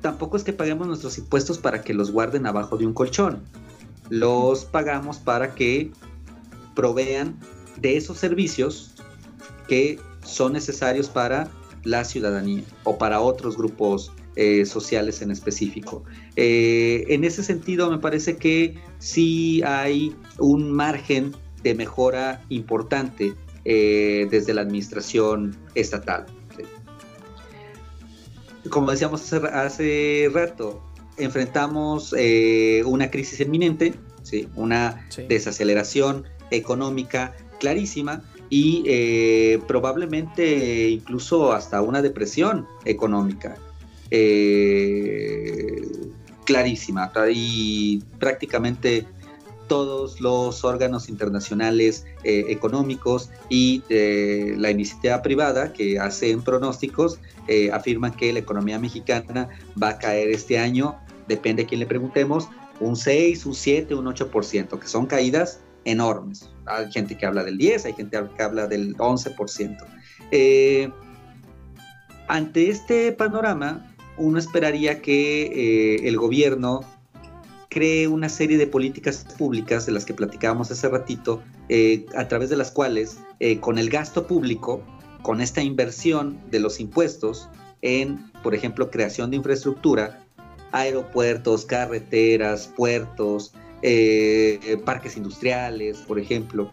tampoco es que paguemos nuestros impuestos para que los guarden abajo de un colchón. Los pagamos para que provean de esos servicios que son necesarios para la ciudadanía o para otros grupos eh, sociales en específico. Eh, en ese sentido, me parece que sí hay un margen de mejora importante eh, desde la administración estatal. Como decíamos hace, rato, enfrentamos una crisis inminente, ¿sí? una desaceleración económica clarísima, y eh, probablemente incluso hasta una depresión económica eh, clarísima. Y prácticamente todos los órganos internacionales eh, económicos y la iniciativa privada que hacen pronósticos afirman que la economía mexicana va a caer este año, depende a quién le preguntemos, un 6, un 7, un 8%, que son caídas enormes. Hay gente que habla del 10, hay gente que habla del 11%. Eh, ante este panorama, uno esperaría que eh, el gobierno cree una serie de políticas públicas de las que platicábamos hace ratito, eh, a través de las cuales, con el gasto público, con esta inversión de los impuestos en, por ejemplo, creación de infraestructura, aeropuertos, carreteras, puertos, eh, parques industriales, por ejemplo,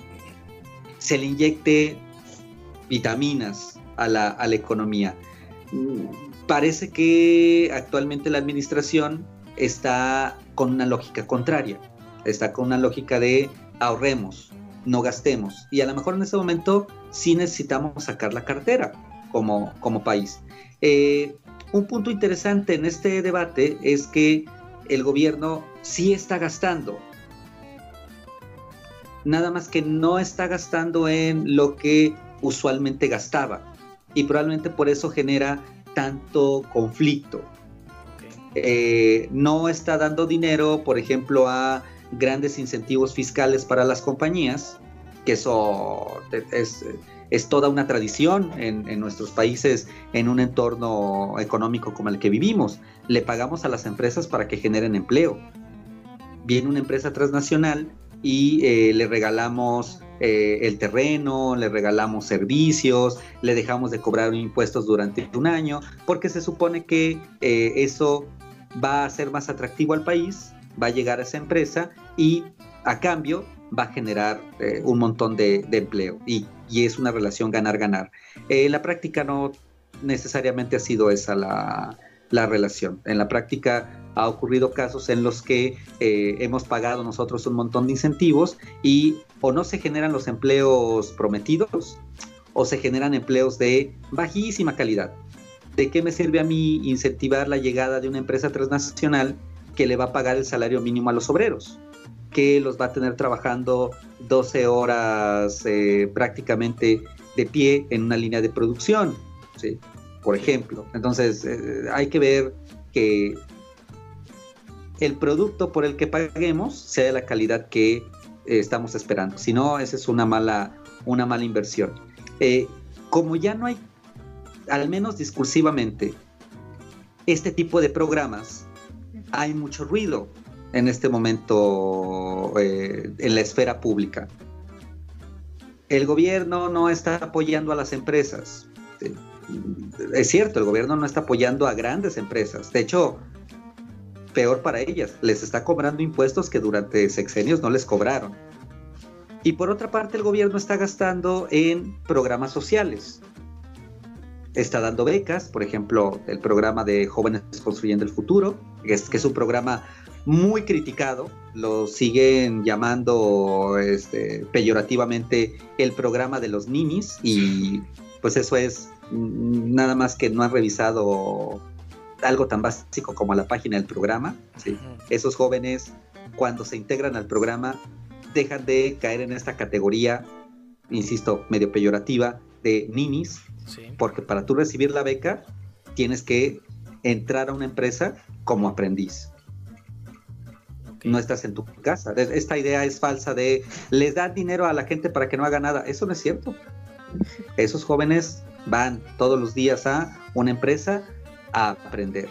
se le inyecte vitaminas a la, economía. Parece que actualmente la administración está con una lógica contraria, está con una lógica de ahorremos, no gastemos. Y a lo mejor en ese momento sí necesitamos sacar la cartera como, como país. Eh, un punto interesante en este debate es que el gobierno sí está gastando. Nada más que no está gastando en lo que usualmente gastaba. Y probablemente por eso genera tanto conflicto. Eh, no está dando dinero, por ejemplo, a grandes incentivos fiscales para las compañías, que eso es, es toda una tradición en, en, nuestros países en un entorno económico como el que vivimos. Le pagamos a las empresas para que generen empleo. Viene una empresa transnacional y eh, le regalamos eh, el terreno, le regalamos servicios, le dejamos de cobrar impuestos durante un año, porque se supone que eh, eso va a ser más atractivo al país, va a llegar a esa empresa y a cambio va a generar un montón de, empleo y, es una relación ganar-ganar. En la práctica no necesariamente ha sido esa la, la relación. En la práctica ha ocurrido casos en los que eh, hemos pagado nosotros un montón de incentivos y o no se generan los empleos prometidos o se generan empleos de bajísima calidad. ¿De qué me sirve a mí incentivar la llegada de una empresa transnacional que le va a pagar el salario mínimo a los obreros? Que los va a tener trabajando 12 horas eh, prácticamente de pie en una línea de producción, ¿sí? por ejemplo. Entonces, eh, hay que ver que el producto por el que paguemos sea de la calidad que eh, estamos esperando. Si no, esa es una mala, una mala inversión. Como ya no hay, al menos discursivamente, este tipo de programas, hay mucho ruido en este momento eh, en la esfera pública. El gobierno no está apoyando a las empresas. Es cierto, el gobierno no está apoyando a grandes empresas. De hecho, peor para ellas, les está cobrando impuestos que durante sexenios no les cobraron. Y por otra parte, el gobierno está gastando en programas sociales. Está dando becas, por ejemplo, el programa de Jóvenes Construyendo el Futuro, que es, que es un programa muy criticado, lo siguen llamando este, peyorativamente el programa de los ninis y pues eso es mm, nada más que no han revisado algo tan básico como la página del programa. Esos jóvenes, cuando se integran al programa, dejan de caer en esta categoría, insisto, medio peyorativa, de ninis, porque para tú recibir la beca tienes que entrar a una empresa como aprendiz. No estás en tu casa. Esta idea es falsa de les dan dinero a la gente para que no haga nada. Eso no es cierto. Esos jóvenes van todos los días a una empresa a aprender.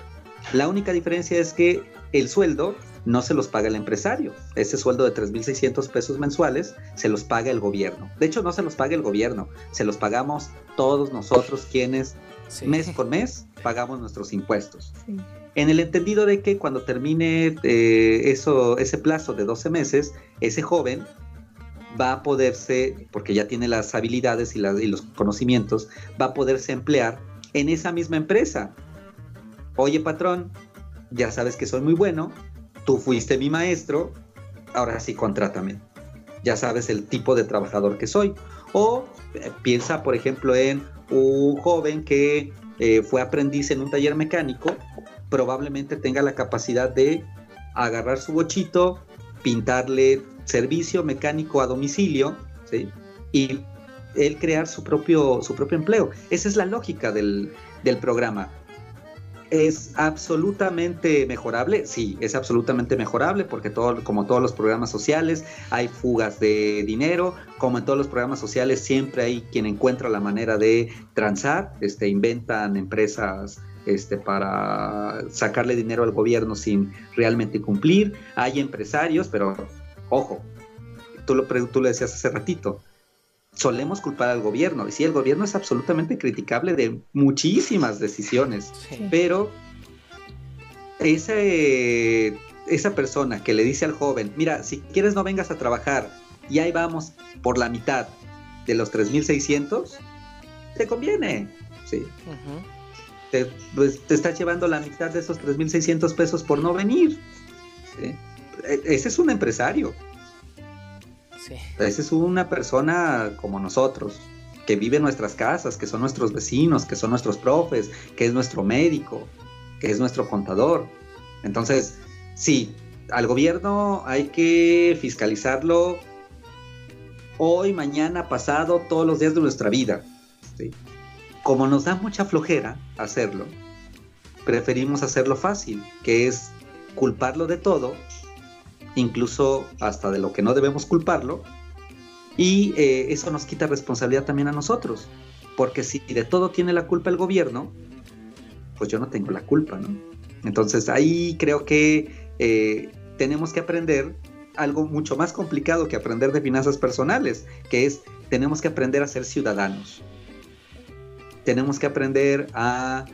La única diferencia es que el sueldo no se los paga el empresario. Ese sueldo de 3.600 pesos mensuales se los paga el gobierno. De hecho, no se los paga el gobierno, se los pagamos todos nosotros quienes mes por mes pagamos nuestros impuestos. En el entendido de que cuando termine eh, eso, ese plazo de 12 meses, ese joven va a poderse, porque ya tiene las habilidades y, los conocimientos, va a poderse emplear en esa misma empresa oye patrón, ya sabes que soy muy bueno, tú fuiste mi maestro, ahora sí contrátame. Ya sabes el tipo de trabajador que soy. O eh, piensa, por ejemplo, en un joven que eh, fue aprendiz en un taller mecánico, probablemente tenga la capacidad de agarrar su bochito, pintarle servicio mecánico a domicilio, Y él crear su propio, su propio empleo. Esa es la lógica del, del programa. ¿Es absolutamente mejorable? Sí, es absolutamente mejorable porque todo, como todos los programas sociales hay fugas de dinero, como en todos los programas sociales siempre hay quien encuentra la manera de transar, este, inventan empresas este, para sacarle dinero al gobierno sin realmente cumplir, hay empresarios, pero ojo, tú lo, tú lo decías hace ratito, solemos culpar al gobierno. Y sí, el gobierno es absolutamente criticable de muchísimas decisiones, pero ese, esa persona que le dice al joven, mira, si quieres no vengas a trabajar y ahí vamos por la mitad de los 3.600, te conviene. Sí. Te, pues, te estás llevando la mitad de esos 3.600 pesos por no venir. E, ese es un empresario. Esa es una persona como nosotros, que vive en nuestras casas, que son nuestros vecinos, que son nuestros profes, que es nuestro médico, que es nuestro contador. Entonces, sí, al gobierno hay que fiscalizarlo hoy, mañana, pasado, todos los días de nuestra vida. Como nos da mucha flojera hacerlo, preferimos hacerlo fácil, que es culparlo de todo incluso hasta de lo que no debemos culparlo, Y eh, eso nos quita responsabilidad también a nosotros, porque si de todo tiene la culpa el gobierno, pues yo no tengo la culpa, ¿no? Entonces ahí creo que eh, tenemos que aprender algo mucho más complicado que aprender de finanzas personales, que es tenemos que aprender a ser ciudadanos. Tenemos que aprender a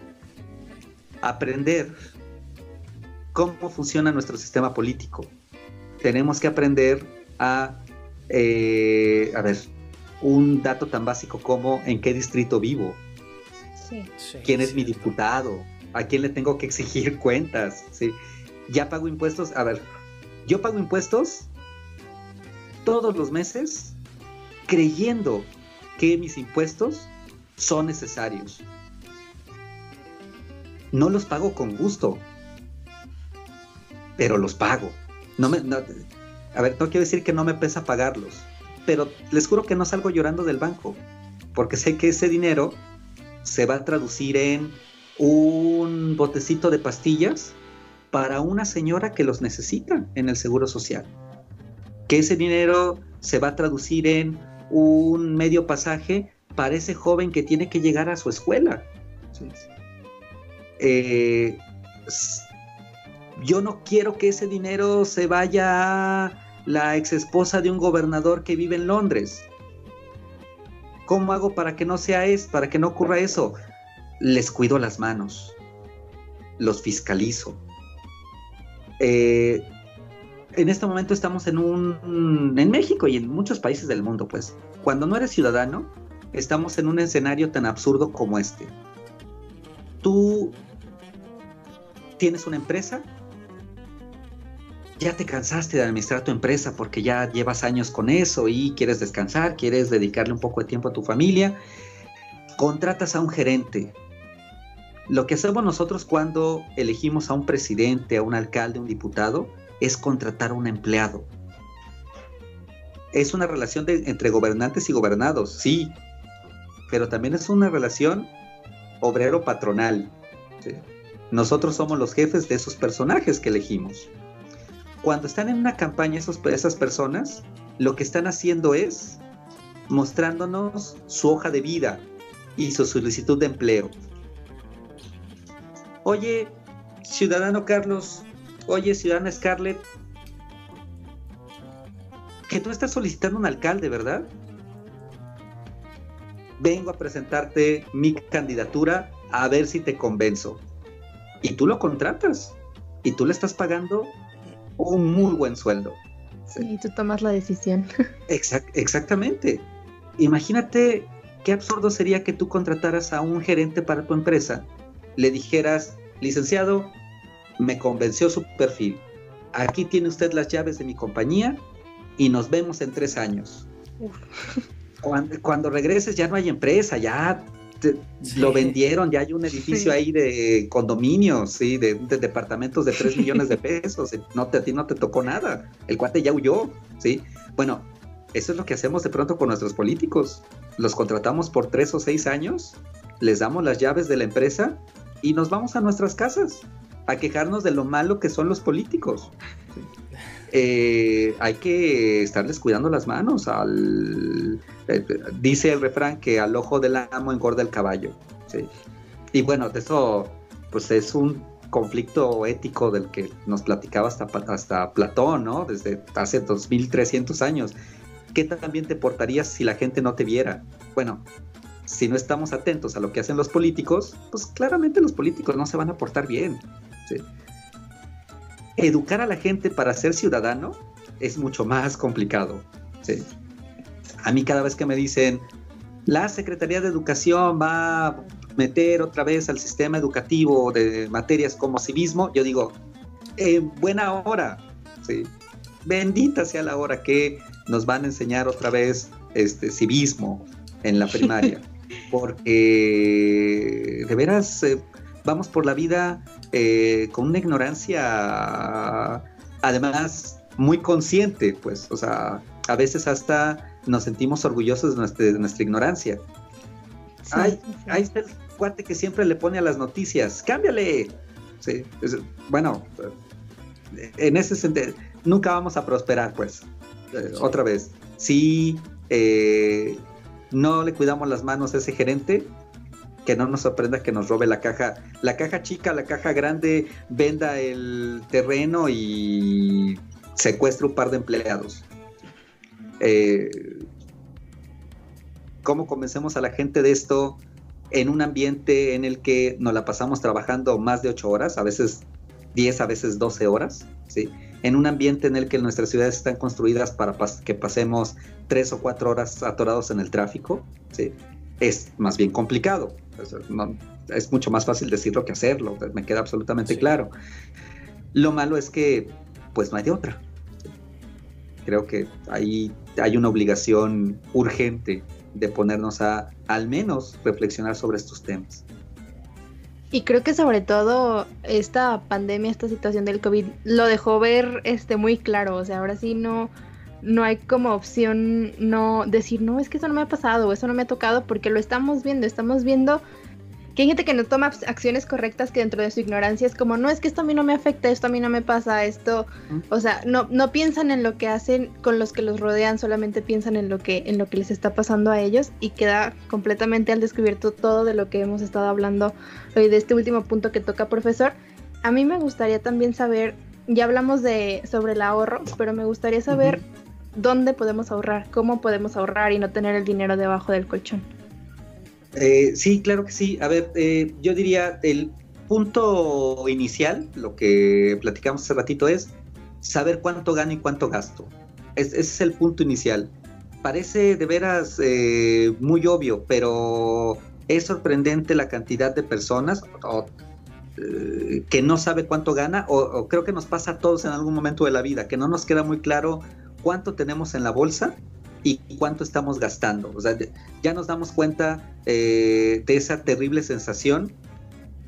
aprender cómo funciona nuestro sistema político. Tenemos que aprender a, eh, a ver, un dato tan básico como en qué distrito vivo, quién es mi diputado, a quién le tengo que exigir cuentas. ¿sí? Ya pago impuestos. A ver, yo pago impuestos todos los meses creyendo que mis impuestos son necesarios. No los pago con gusto, pero los pago. No me, a ver, no quiero decir que no me pesa pagarlos, pero les juro que no salgo llorando del banco, porque sé que ese dinero se va a traducir en un botecito de pastillas para una señora que los necesita en el Seguro Social. Que ese dinero se va a traducir en un medio pasaje para ese joven que tiene que llegar a su escuela. Eh, yo no quiero que ese dinero se vaya a la ex esposa de un gobernador que vive en Londres. ¿Cómo hago para que no sea eso, para que no ocurra eso? Les cuido las manos, los fiscalizo. Eh, en este momento estamos en un en México y en muchos países del mundo, pues, cuando no eres ciudadano, estamos en un escenario tan absurdo como este. Tú tienes una empresa, ya te cansaste de administrar tu empresa porque ya llevas años con eso y quieres descansar, quieres dedicarle un poco de tiempo a tu familia, contratas a un gerente. Lo que hacemos nosotros cuando elegimos a un presidente, a un alcalde, a un diputado, es contratar a un empleado. Es una relación entre gobernantes y gobernados, sí, pero también es una relación obrero-patronal. Nosotros somos los jefes de esos personajes que elegimos cuando están en una campaña esas personas, lo que están haciendo es mostrándonos su hoja de vida y su solicitud de empleo. Oye, ciudadano Carlos, oye, ciudadana Scarlett, que tú estás solicitando un alcalde, ¿verdad? Vengo a presentarte mi candidatura a ver si te convenzo. Y tú lo contratas. Y tú le estás pagando un muy buen sueldo. Sí, tú tomas la decisión. exactamente. Imagínate qué absurdo sería que tú contrataras a un gerente para tu empresa, le dijeras, licenciado, me convenció su perfil. Aquí tiene usted las llaves de mi compañía y nos vemos en tres años. Cuando, cuando, regreses ya no hay empresa, ya lo vendieron, ya hay un edificio ahí de condominios, ¿sí? de, departamentos de 3 millones de pesos, no a ti no te tocó nada, el cuate ya huyó, ¿sí? Bueno, eso es lo que hacemos de pronto con nuestros políticos, los contratamos por 3 o 6 años, les damos las llaves de la empresa y nos vamos a nuestras casas a quejarnos de lo malo que son los políticos. Eh, hay que estarles cuidando las manos. Eh, dice el refrán que al ojo del amo engorda el caballo. Y bueno, eso pues es un conflicto ético del que nos platicaba hasta, hasta Platón, ¿no? Desde hace 2300 años. ¿Qué también te portarías si la gente no te viera? Bueno, si no estamos atentos a lo que hacen los políticos, pues claramente los políticos no se van a portar bien. ¿sí? Educar a la gente para ser ciudadano es mucho más complicado. A mí cada vez que me dicen, la Secretaría de Educación va a meter otra vez al sistema educativo de materias como civismo, yo digo, en buena hora, bendita sea la hora que nos van a enseñar otra vez este civismo en la primaria, porque de veras eh, vamos por la vida eh, con una ignorancia, además, muy consciente, pues, o sea, a veces hasta nos sentimos orgullosos de nuestra, ignorancia. ahí está el cuate que siempre le pone a las noticias, cámbiale. Sí, bueno, en ese sentido, nunca vamos a prosperar, pues, eh, otra vez. Si eh, no le cuidamos las manos a ese gerente, que no nos sorprenda que nos robe la caja, la caja chica, la caja grande, venda el terreno y secuestre un par de empleados. Eh, ¿Cómo convencemos a la gente de esto en un ambiente en el que nos la pasamos trabajando más de 8 horas, a veces 10, a veces 12 horas? ¿sí? En un ambiente en el que nuestras ciudades están construidas para que pasemos 3 o 4 horas atorados en el tráfico, ¿sí? es más bien complicado. Es, mucho más fácil decirlo que hacerlo, me queda absolutamente claro. Lo malo es que, pues no hay de otra. Creo que ahí hay una obligación urgente de ponernos a al menos reflexionar sobre estos temas. Y creo que sobre todo esta pandemia, esta situación del COVID, lo dejó ver este muy claro. O sea, ahora sí no, no hay como opción no decir, no, es que eso no me ha pasado o eso no me ha tocado, porque lo estamos viendo, estamos viendo que hay gente que no toma acciones correctas que dentro de su ignorancia es como, no, es que esto a mí no me afecta, esto a mí no me pasa, esto, o sea, no, no piensan en lo que hacen con los que los rodean, solamente piensan en lo que, en lo que les está pasando a ellos y queda completamente al descubierto todo de lo que hemos estado hablando hoy de este último punto que toca profesor. A mí me gustaría también saber, ya hablamos de sobre el ahorro, pero me gustaría saber dónde podemos ahorrar, cómo podemos ahorrar y no tener el dinero debajo del colchón. Eh, sí, claro que sí. A ver, eh, yo diría el punto inicial, lo que platicamos hace ratito, es saber cuánto gano y cuánto gasto. ese es el punto inicial. Parece de veras eh, muy obvio, pero es sorprendente la cantidad de personas que no sabe cuánto gana, o, creo que nos pasa a todos en algún momento de la vida, que no nos queda muy claro cuánto tenemos en la bolsa y cuánto estamos gastando. O sea, ya nos damos cuenta eh, de esa terrible sensación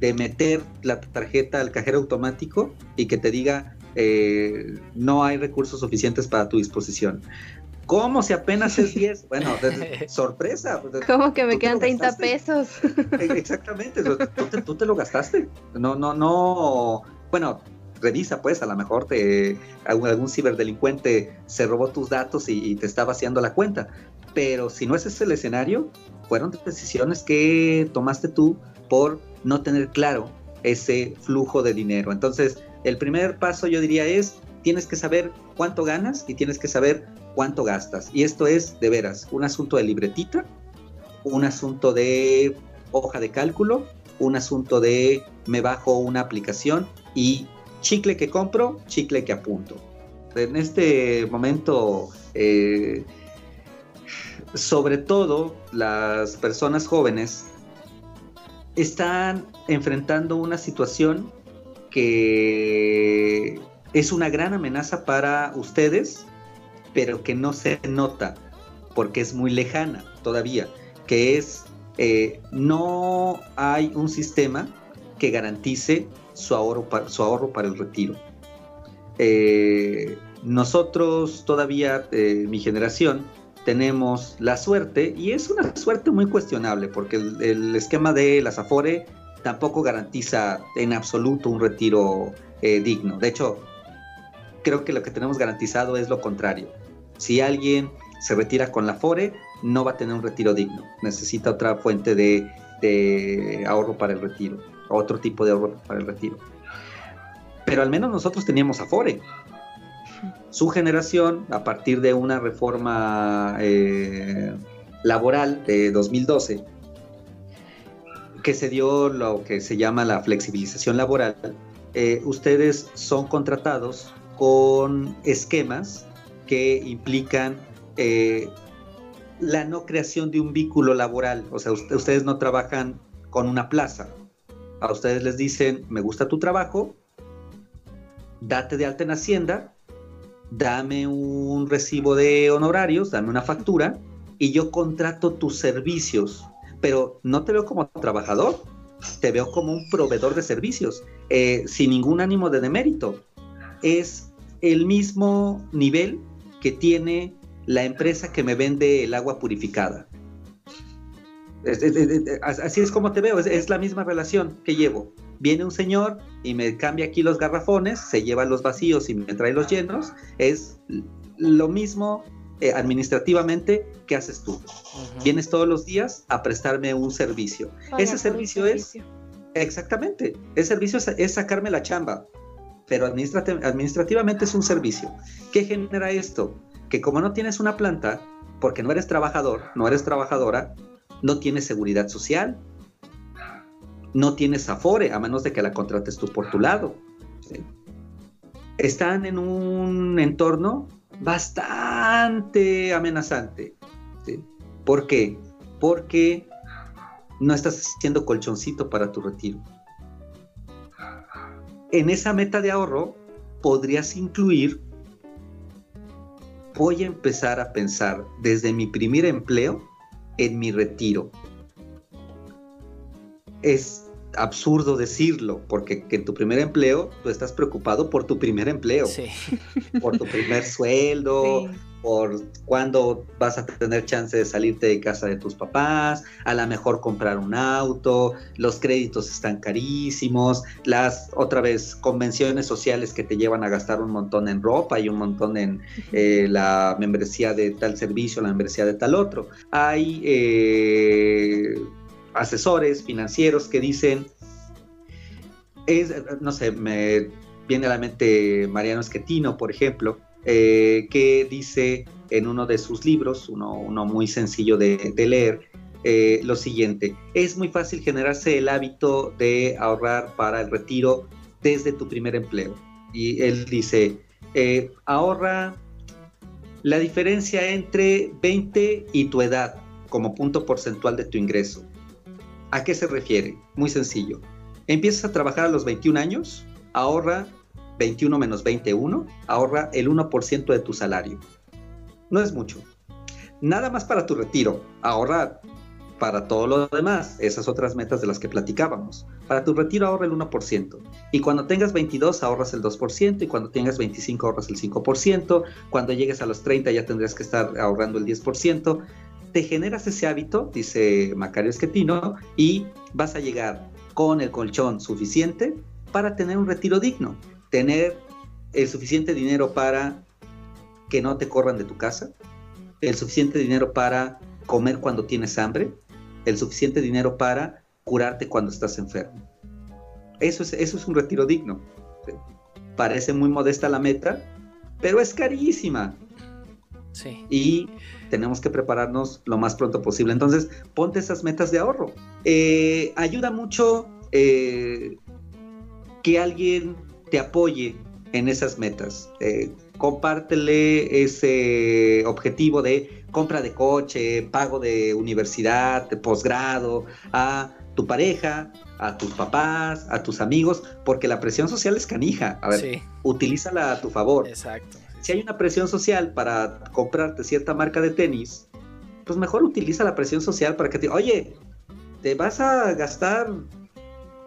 de meter la tarjeta al cajero automático y que te diga eh, no hay recursos suficientes para tu disposición. ¿Cómo si apenas es 10? Bueno, sorpresa. ¿Cómo que me quedan 30 pesos? Exactamente, ¿Tú tú te, lo gastaste. No, no, no. Bueno, revisa, pues, a lo mejor te, algún, ciberdelincuente se robó tus datos y, te está vaciando la cuenta. Pero si no es ese el escenario, fueron decisiones que tomaste tú por no tener claro ese flujo de dinero. Entonces, el primer paso yo diría es, tienes que saber cuánto ganas y tienes que saber cuánto gastas. Y esto es, de veras, un asunto de libretita, un asunto de hoja de cálculo, un asunto de me bajo una aplicación y chicle que compro, chicle que apunto. En este momento, eh, sobre todo las personas jóvenes están enfrentando una situación que es una gran amenaza para ustedes, pero que no se nota porque es muy lejana todavía, que es eh, no hay un sistema que garantice su ahorro para, su ahorro para el retiro. Eh, nosotros todavía, eh, mi generación, tenemos la suerte, y es una suerte muy cuestionable, porque el, esquema de las Afore tampoco garantiza en absoluto un retiro eh, digno. De hecho, creo que lo que tenemos garantizado es lo contrario. Si alguien se retira con la Afore, no va a tener un retiro digno. Necesita otra fuente de, de ahorro para el retiro otro tipo de ahorro para el retiro. Pero al menos nosotros teníamos Afore. Su generación, a partir de una reforma eh, laboral de 2012, que se dio lo que se llama la flexibilización laboral, eh, ustedes son contratados con esquemas que implican eh, la no creación de un vínculo laboral. O sea, ustedes no trabajan con una plaza, a ustedes les dicen, me gusta tu trabajo, date de alta en Hacienda, dame un recibo de honorarios, dame una factura y yo contrato tus servicios, pero no te veo como trabajador, te veo como un proveedor de servicios, eh, sin ningún ánimo de demérito. Es el mismo nivel que tiene la empresa que me vende el agua purificada así es como te veo, es, la misma relación que llevo. Viene un señor y me cambia aquí los garrafones, se lleva los vacíos y me trae los llenos. Es lo mismo eh, administrativamente, ¿qué haces tú? Vienes todos los días a prestarme un servicio. ese servicio, es, exactamente, ese servicio es, sacarme la chamba, pero administrativamente es un servicio. ¿Qué genera esto? Que como no tienes una planta, porque no eres trabajador, no eres trabajadora, no tienes seguridad social, no tienes afore, a menos de que la contrates tú por tu lado. Están en un entorno bastante amenazante. ¿Por qué? Porque no estás haciendo colchoncito para tu retiro. En esa meta de ahorro podrías incluir, voy a empezar a pensar desde mi primer empleo en mi retiro. Es absurdo decirlo, porque en tu primer empleo tú estás preocupado por tu primer empleo, por tu primer sueldo, por cuándo vas a tener chance de salirte de casa de tus papás, a lo mejor comprar un auto, los créditos están carísimos, las otra vez convenciones sociales que te llevan a gastar un montón en ropa y un montón en eh, la membresía de tal servicio, la membresía de tal otro. Hay eh, asesores financieros que dicen, es, no sé, me viene a la mente Mariano Esquetino, por ejemplo, eh, que dice en uno de sus libros, uno, uno muy sencillo de, leer, eh, lo siguiente, es muy fácil generarse el hábito de ahorrar para el retiro desde tu primer empleo. Y él dice, eh, ahorra la diferencia entre 20 y tu edad como punto porcentual de tu ingreso. ¿A qué se refiere? Muy sencillo. Empiezas a trabajar a los 21 años, ahorra 21 menos 21, ahorra el 1% de tu salario. No es mucho. Nada más para tu retiro, ahorra para todo lo demás, esas otras metas de las que platicábamos. Para tu retiro ahorra el 1%. Y cuando tengas 22 ahorras el 2%. Y cuando tengas 25 ahorras el 5%. Cuando llegues a los 30 ya tendrías que estar ahorrando el 10% te generas ese hábito, dice Macario Esquetino, y vas a llegar con el colchón suficiente para tener un retiro digno, tener el suficiente dinero para que no te corran de tu casa, el suficiente dinero para comer cuando tienes hambre, el suficiente dinero para curarte cuando estás enfermo. Eso es, eso es un retiro digno. Parece muy modesta la meta, pero es carísima. Sí. Y tenemos que prepararnos lo más pronto posible. Entonces, ponte esas metas de ahorro. Eh, ayuda mucho eh, que alguien te apoye en esas metas. Eh, compártele ese objetivo de compra de coche, pago de universidad, de posgrado, a tu pareja, a tus papás, a tus amigos, porque la presión social es canija. A ver, utilízala a tu favor. Exacto si hay una presión social para comprarte cierta marca de tenis, pues mejor utiliza la presión social para que te, oye, te vas a gastar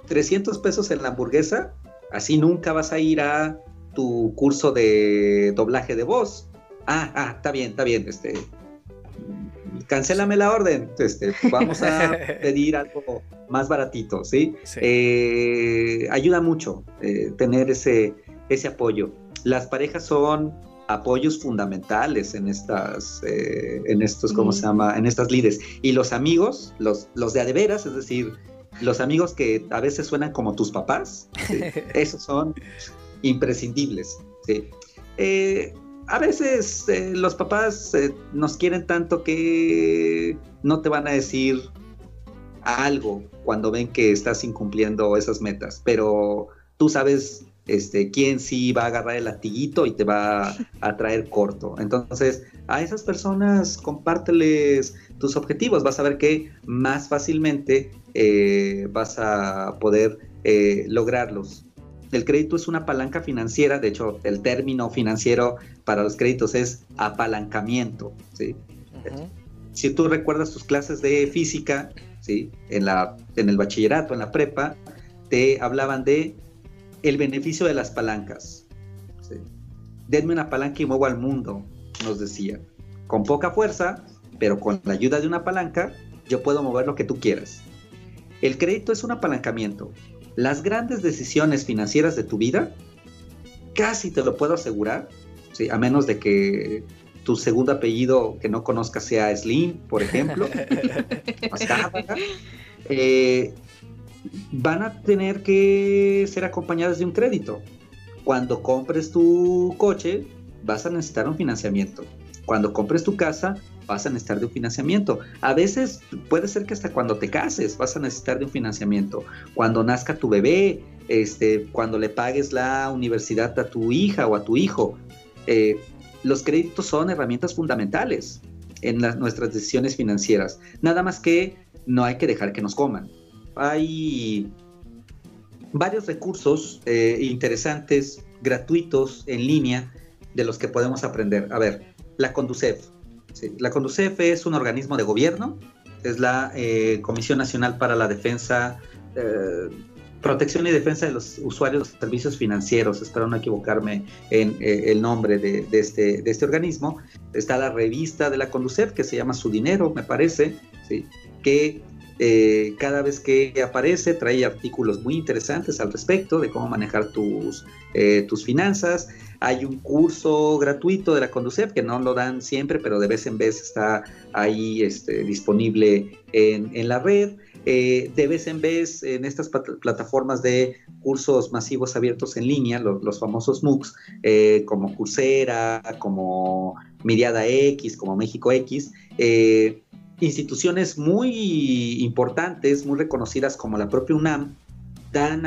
300 pesos en la hamburguesa, así nunca vas a ir a tu curso de doblaje de voz. Ah, ah, está bien, está bien, este, cancélame la orden, este, vamos a pedir algo más baratito, ¿sí? Eh, ayuda mucho eh, tener ese, ese apoyo las parejas son apoyos fundamentales en estas, eh, en estos, ¿cómo se llama? En estas líderes. Y los amigos, los, los de adeveras, es decir, los amigos que a veces suenan como tus papás, esos son imprescindibles. Eh, a veces eh, los papás nos quieren tanto que no te van a decir algo cuando ven que estás incumpliendo esas metas, pero tú sabes este, quién sí va a agarrar el latiguito y te va a traer corto. Entonces, a esas personas compárteles tus objetivos, vas a ver que más fácilmente eh, vas a poder eh, lograrlos. El crédito es una palanca financiera, de hecho el término financiero para los créditos es apalancamiento. Si tú recuerdas tus clases de física, ¿sí? en, la, en el bachillerato, en la prepa, te hablaban de el beneficio de las palancas. Denme una palanca y muevo al mundo, nos decía. Con poca fuerza, pero con la ayuda de una palanca, yo puedo mover lo que tú quieras. El crédito es un apalancamiento. Las grandes decisiones financieras de tu vida, casi te lo puedo asegurar, ¿sí? a menos de que tu segundo apellido que no conozcas sea Slim, por ejemplo, eh, van a tener que ser acompañadas de un crédito. Cuando compres tu coche, vas a necesitar un financiamiento. Cuando compres tu casa, vas a necesitar de un financiamiento. A veces puede ser que hasta cuando te cases vas a necesitar de un financiamiento. Cuando nazca tu bebé, este, cuando le pagues la universidad a tu hija o a tu hijo. Eh, los créditos son herramientas fundamentales en nuestras decisiones financieras. Nada más que no hay que dejar que nos coman. Hay varios recursos eh, interesantes, gratuitos, en línea, de los que podemos aprender. A ver, la Conducef. La Conducef es un organismo de gobierno, es la eh, Comisión Nacional para la Defensa, eh, Protección y Defensa de los Usuarios de los Servicios Financieros, espero no equivocarme en el nombre de, este, de, este, organismo. Está la revista de la Conducef que se llama Su Dinero, me parece, que eh, cada vez que aparece trae artículos muy interesantes al respecto de cómo manejar tus, eh, tus finanzas. Hay un curso gratuito de la Conducef que no lo dan siempre, pero de vez en vez está ahí este, disponible en, la red. Eh, de vez en vez en estas plataformas de cursos masivos abiertos en línea, los, famosos MOOCs, como Coursera, como Miriada X, como México X, instituciones muy importantes, muy reconocidas como la propia UNAM, dan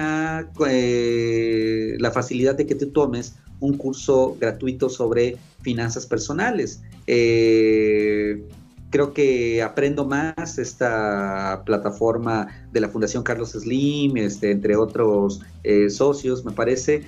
eh, la facilidad de que tú tomes un curso gratuito sobre finanzas personales. Eh, creo que aprendo más esta plataforma de la Fundación Carlos Slim, este, entre otros eh, socios, me parece,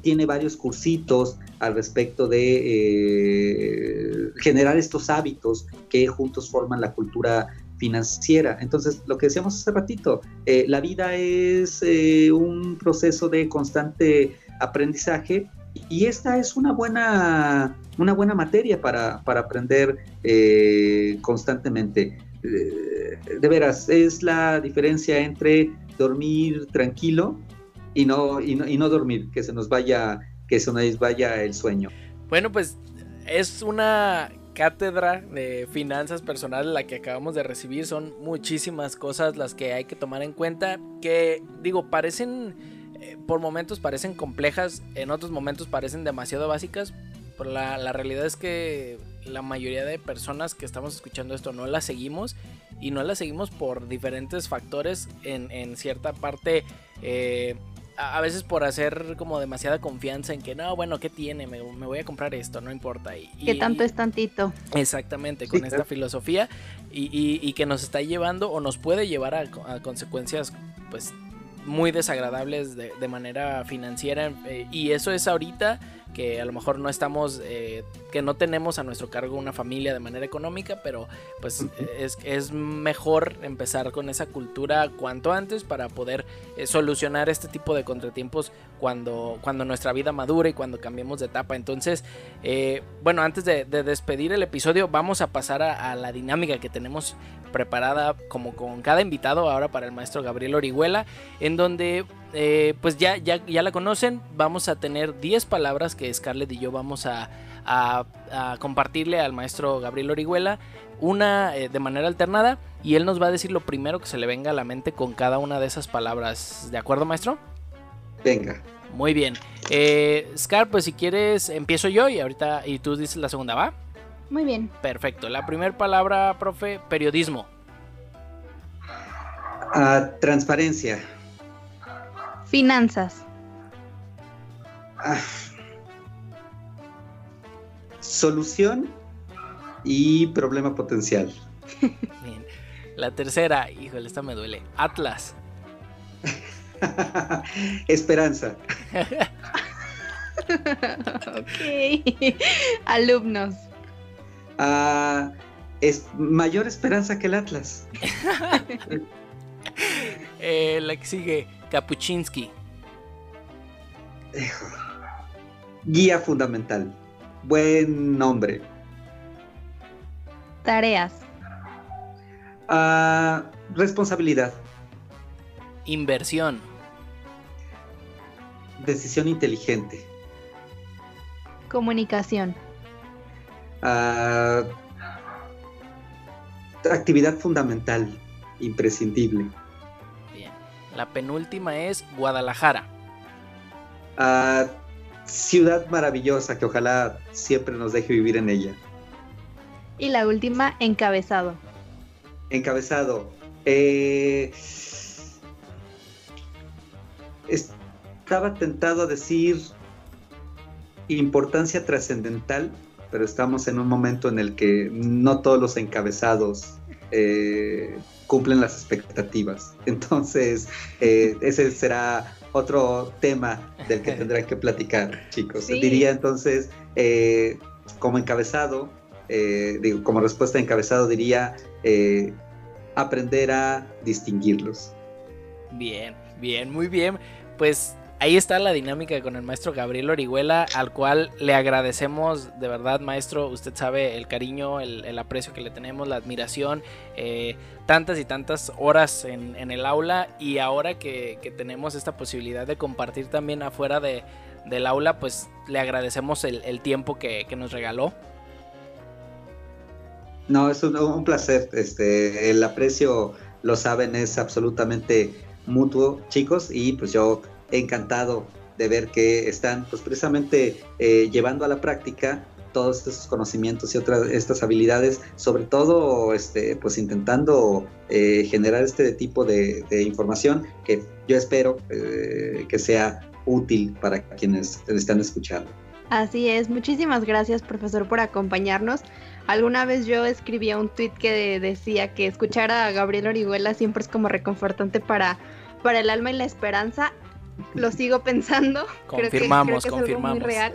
tiene varios cursitos al respecto de generar estos hábitos que juntos forman la cultura financiera. Entonces, lo que decíamos hace ratito, eh, la vida es eh, un proceso de constante aprendizaje y esta es una buena, una buena materia para, para aprender constantemente. de veras, es la diferencia entre dormir tranquilo y no, y no, dormir, que se nos vaya, que se nos vaya el sueño. Bueno, pues es una cátedra de finanzas personales la que acabamos de recibir. Son muchísimas cosas las que hay que tomar en cuenta. Que digo, parecen, eh, por momentos parecen complejas, en otros momentos parecen demasiado básicas. Pero la, la, realidad es que la mayoría de personas que estamos escuchando esto no las seguimos. Y no las seguimos por diferentes factores en, en cierta parte. Eh, a veces por hacer como demasiada confianza en que no, bueno, ¿qué tiene? Me, voy a comprar esto, no importa. Y, que tanto es tantito. Exactamente, con esta filosofía y, que nos está llevando o nos puede llevar a, a consecuencias pues muy desagradables de, de manera financiera eh, y eso es ahorita que a lo mejor no estamos, eh, que no tenemos a nuestro cargo una familia de manera económica, pero pues es, es mejor empezar con esa cultura cuanto antes para poder eh, solucionar este tipo de contratiempos cuando, cuando nuestra vida madure y cuando cambiemos de etapa. Entonces, eh, bueno, antes de, despedir el episodio, vamos a pasar a, a la dinámica que tenemos preparada como con cada invitado ahora para el maestro Gabriel Orihuela, en donde eh, pues ya, ya, ya la conocen. Vamos a tener 10 palabras que Scarlett y yo vamos a, compartirle al maestro Gabriel Orihuela. Una eh, de manera alternada y él nos va a decir lo primero que se le venga a la mente con cada una de esas palabras. ¿De acuerdo, maestro? Venga. Muy bien. Eh, Scar, pues si quieres, empiezo yo y ahorita y tú dices la segunda, ¿va? Muy bien. Perfecto. La primera palabra, profe, periodismo. Ah, transparencia. Finanzas. Ah. Solución y problema potencial. Bien. La tercera, híjole, esta me duele. Atlas. Esperanza. ok. Alumnos. Ah, es mayor esperanza que el Atlas. Eh, la que sigue, Kapuczynski. Guía fundamental. Buen nombre. Tareas. Ah, responsabilidad. Inversión. Decisión inteligente. Comunicación. Ah, actividad fundamental, imprescindible. Bien. La penúltima es Guadalajara. Ah, ciudad maravillosa que ojalá siempre nos deje vivir en ella. Y la última, encabezado. Encabezado. Eh, estaba tentado a decir importancia trascendental, pero estamos en un momento en el que no todos los encabezados eh, cumplen las expectativas. Entonces, eh, ese será otro tema del que tendrán que platicar, chicos. Diría entonces, eh, como encabezado, digo, como respuesta de encabezado, diría aprender a distinguirlos. Bien, bien, muy bien. Pues ahí está la dinámica con el maestro Gabriel Orihuela, al cual le agradecemos de verdad, maestro. Usted sabe el cariño, el, aprecio que le tenemos, la admiración, eh, tantas y tantas horas en, el aula y ahora que, tenemos esta posibilidad de compartir también afuera de, del aula, pues le agradecemos el, tiempo que, nos regaló. No, es un, un placer. Este, el aprecio, lo saben, es absolutamente mutuo, chicos, y pues yo encantado de ver que están pues precisamente eh, llevando a la práctica todos estos conocimientos y otras estas habilidades, sobre todo este, pues intentando eh, generar este tipo de, información que yo espero eh, que sea útil para quienes están escuchando. Así es, muchísimas gracias profesor por acompañarnos. Alguna vez yo escribía un tweet que decía que escuchar a Gabriel Orihuela siempre es como reconfortante para, para el alma y la esperanza lo sigo pensando. Confirmamos, creo que, creo que es muy real.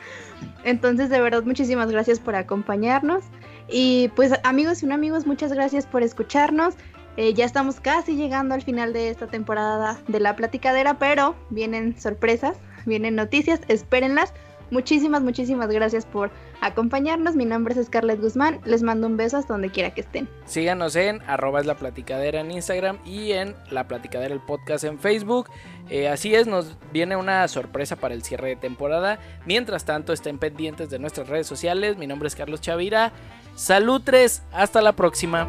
Entonces, de verdad, muchísimas gracias por acompañarnos. Y pues amigos y no amigos, muchas gracias por escucharnos. Eh, ya estamos casi llegando al final de esta temporada de La Platicadera, pero vienen sorpresas, vienen noticias, espérenlas. Muchísimas, muchísimas gracias por acompañarnos. Mi nombre es Scarlett Guzmán. Les mando un beso hasta donde quiera que estén. Síganos en arroba la platicadera en Instagram y en la platicadera el podcast en Facebook. Eh, así es, nos viene una sorpresa para el cierre de temporada. Mientras tanto, estén pendientes de nuestras redes sociales. Mi nombre es Carlos Chavira. Salutres, hasta la próxima.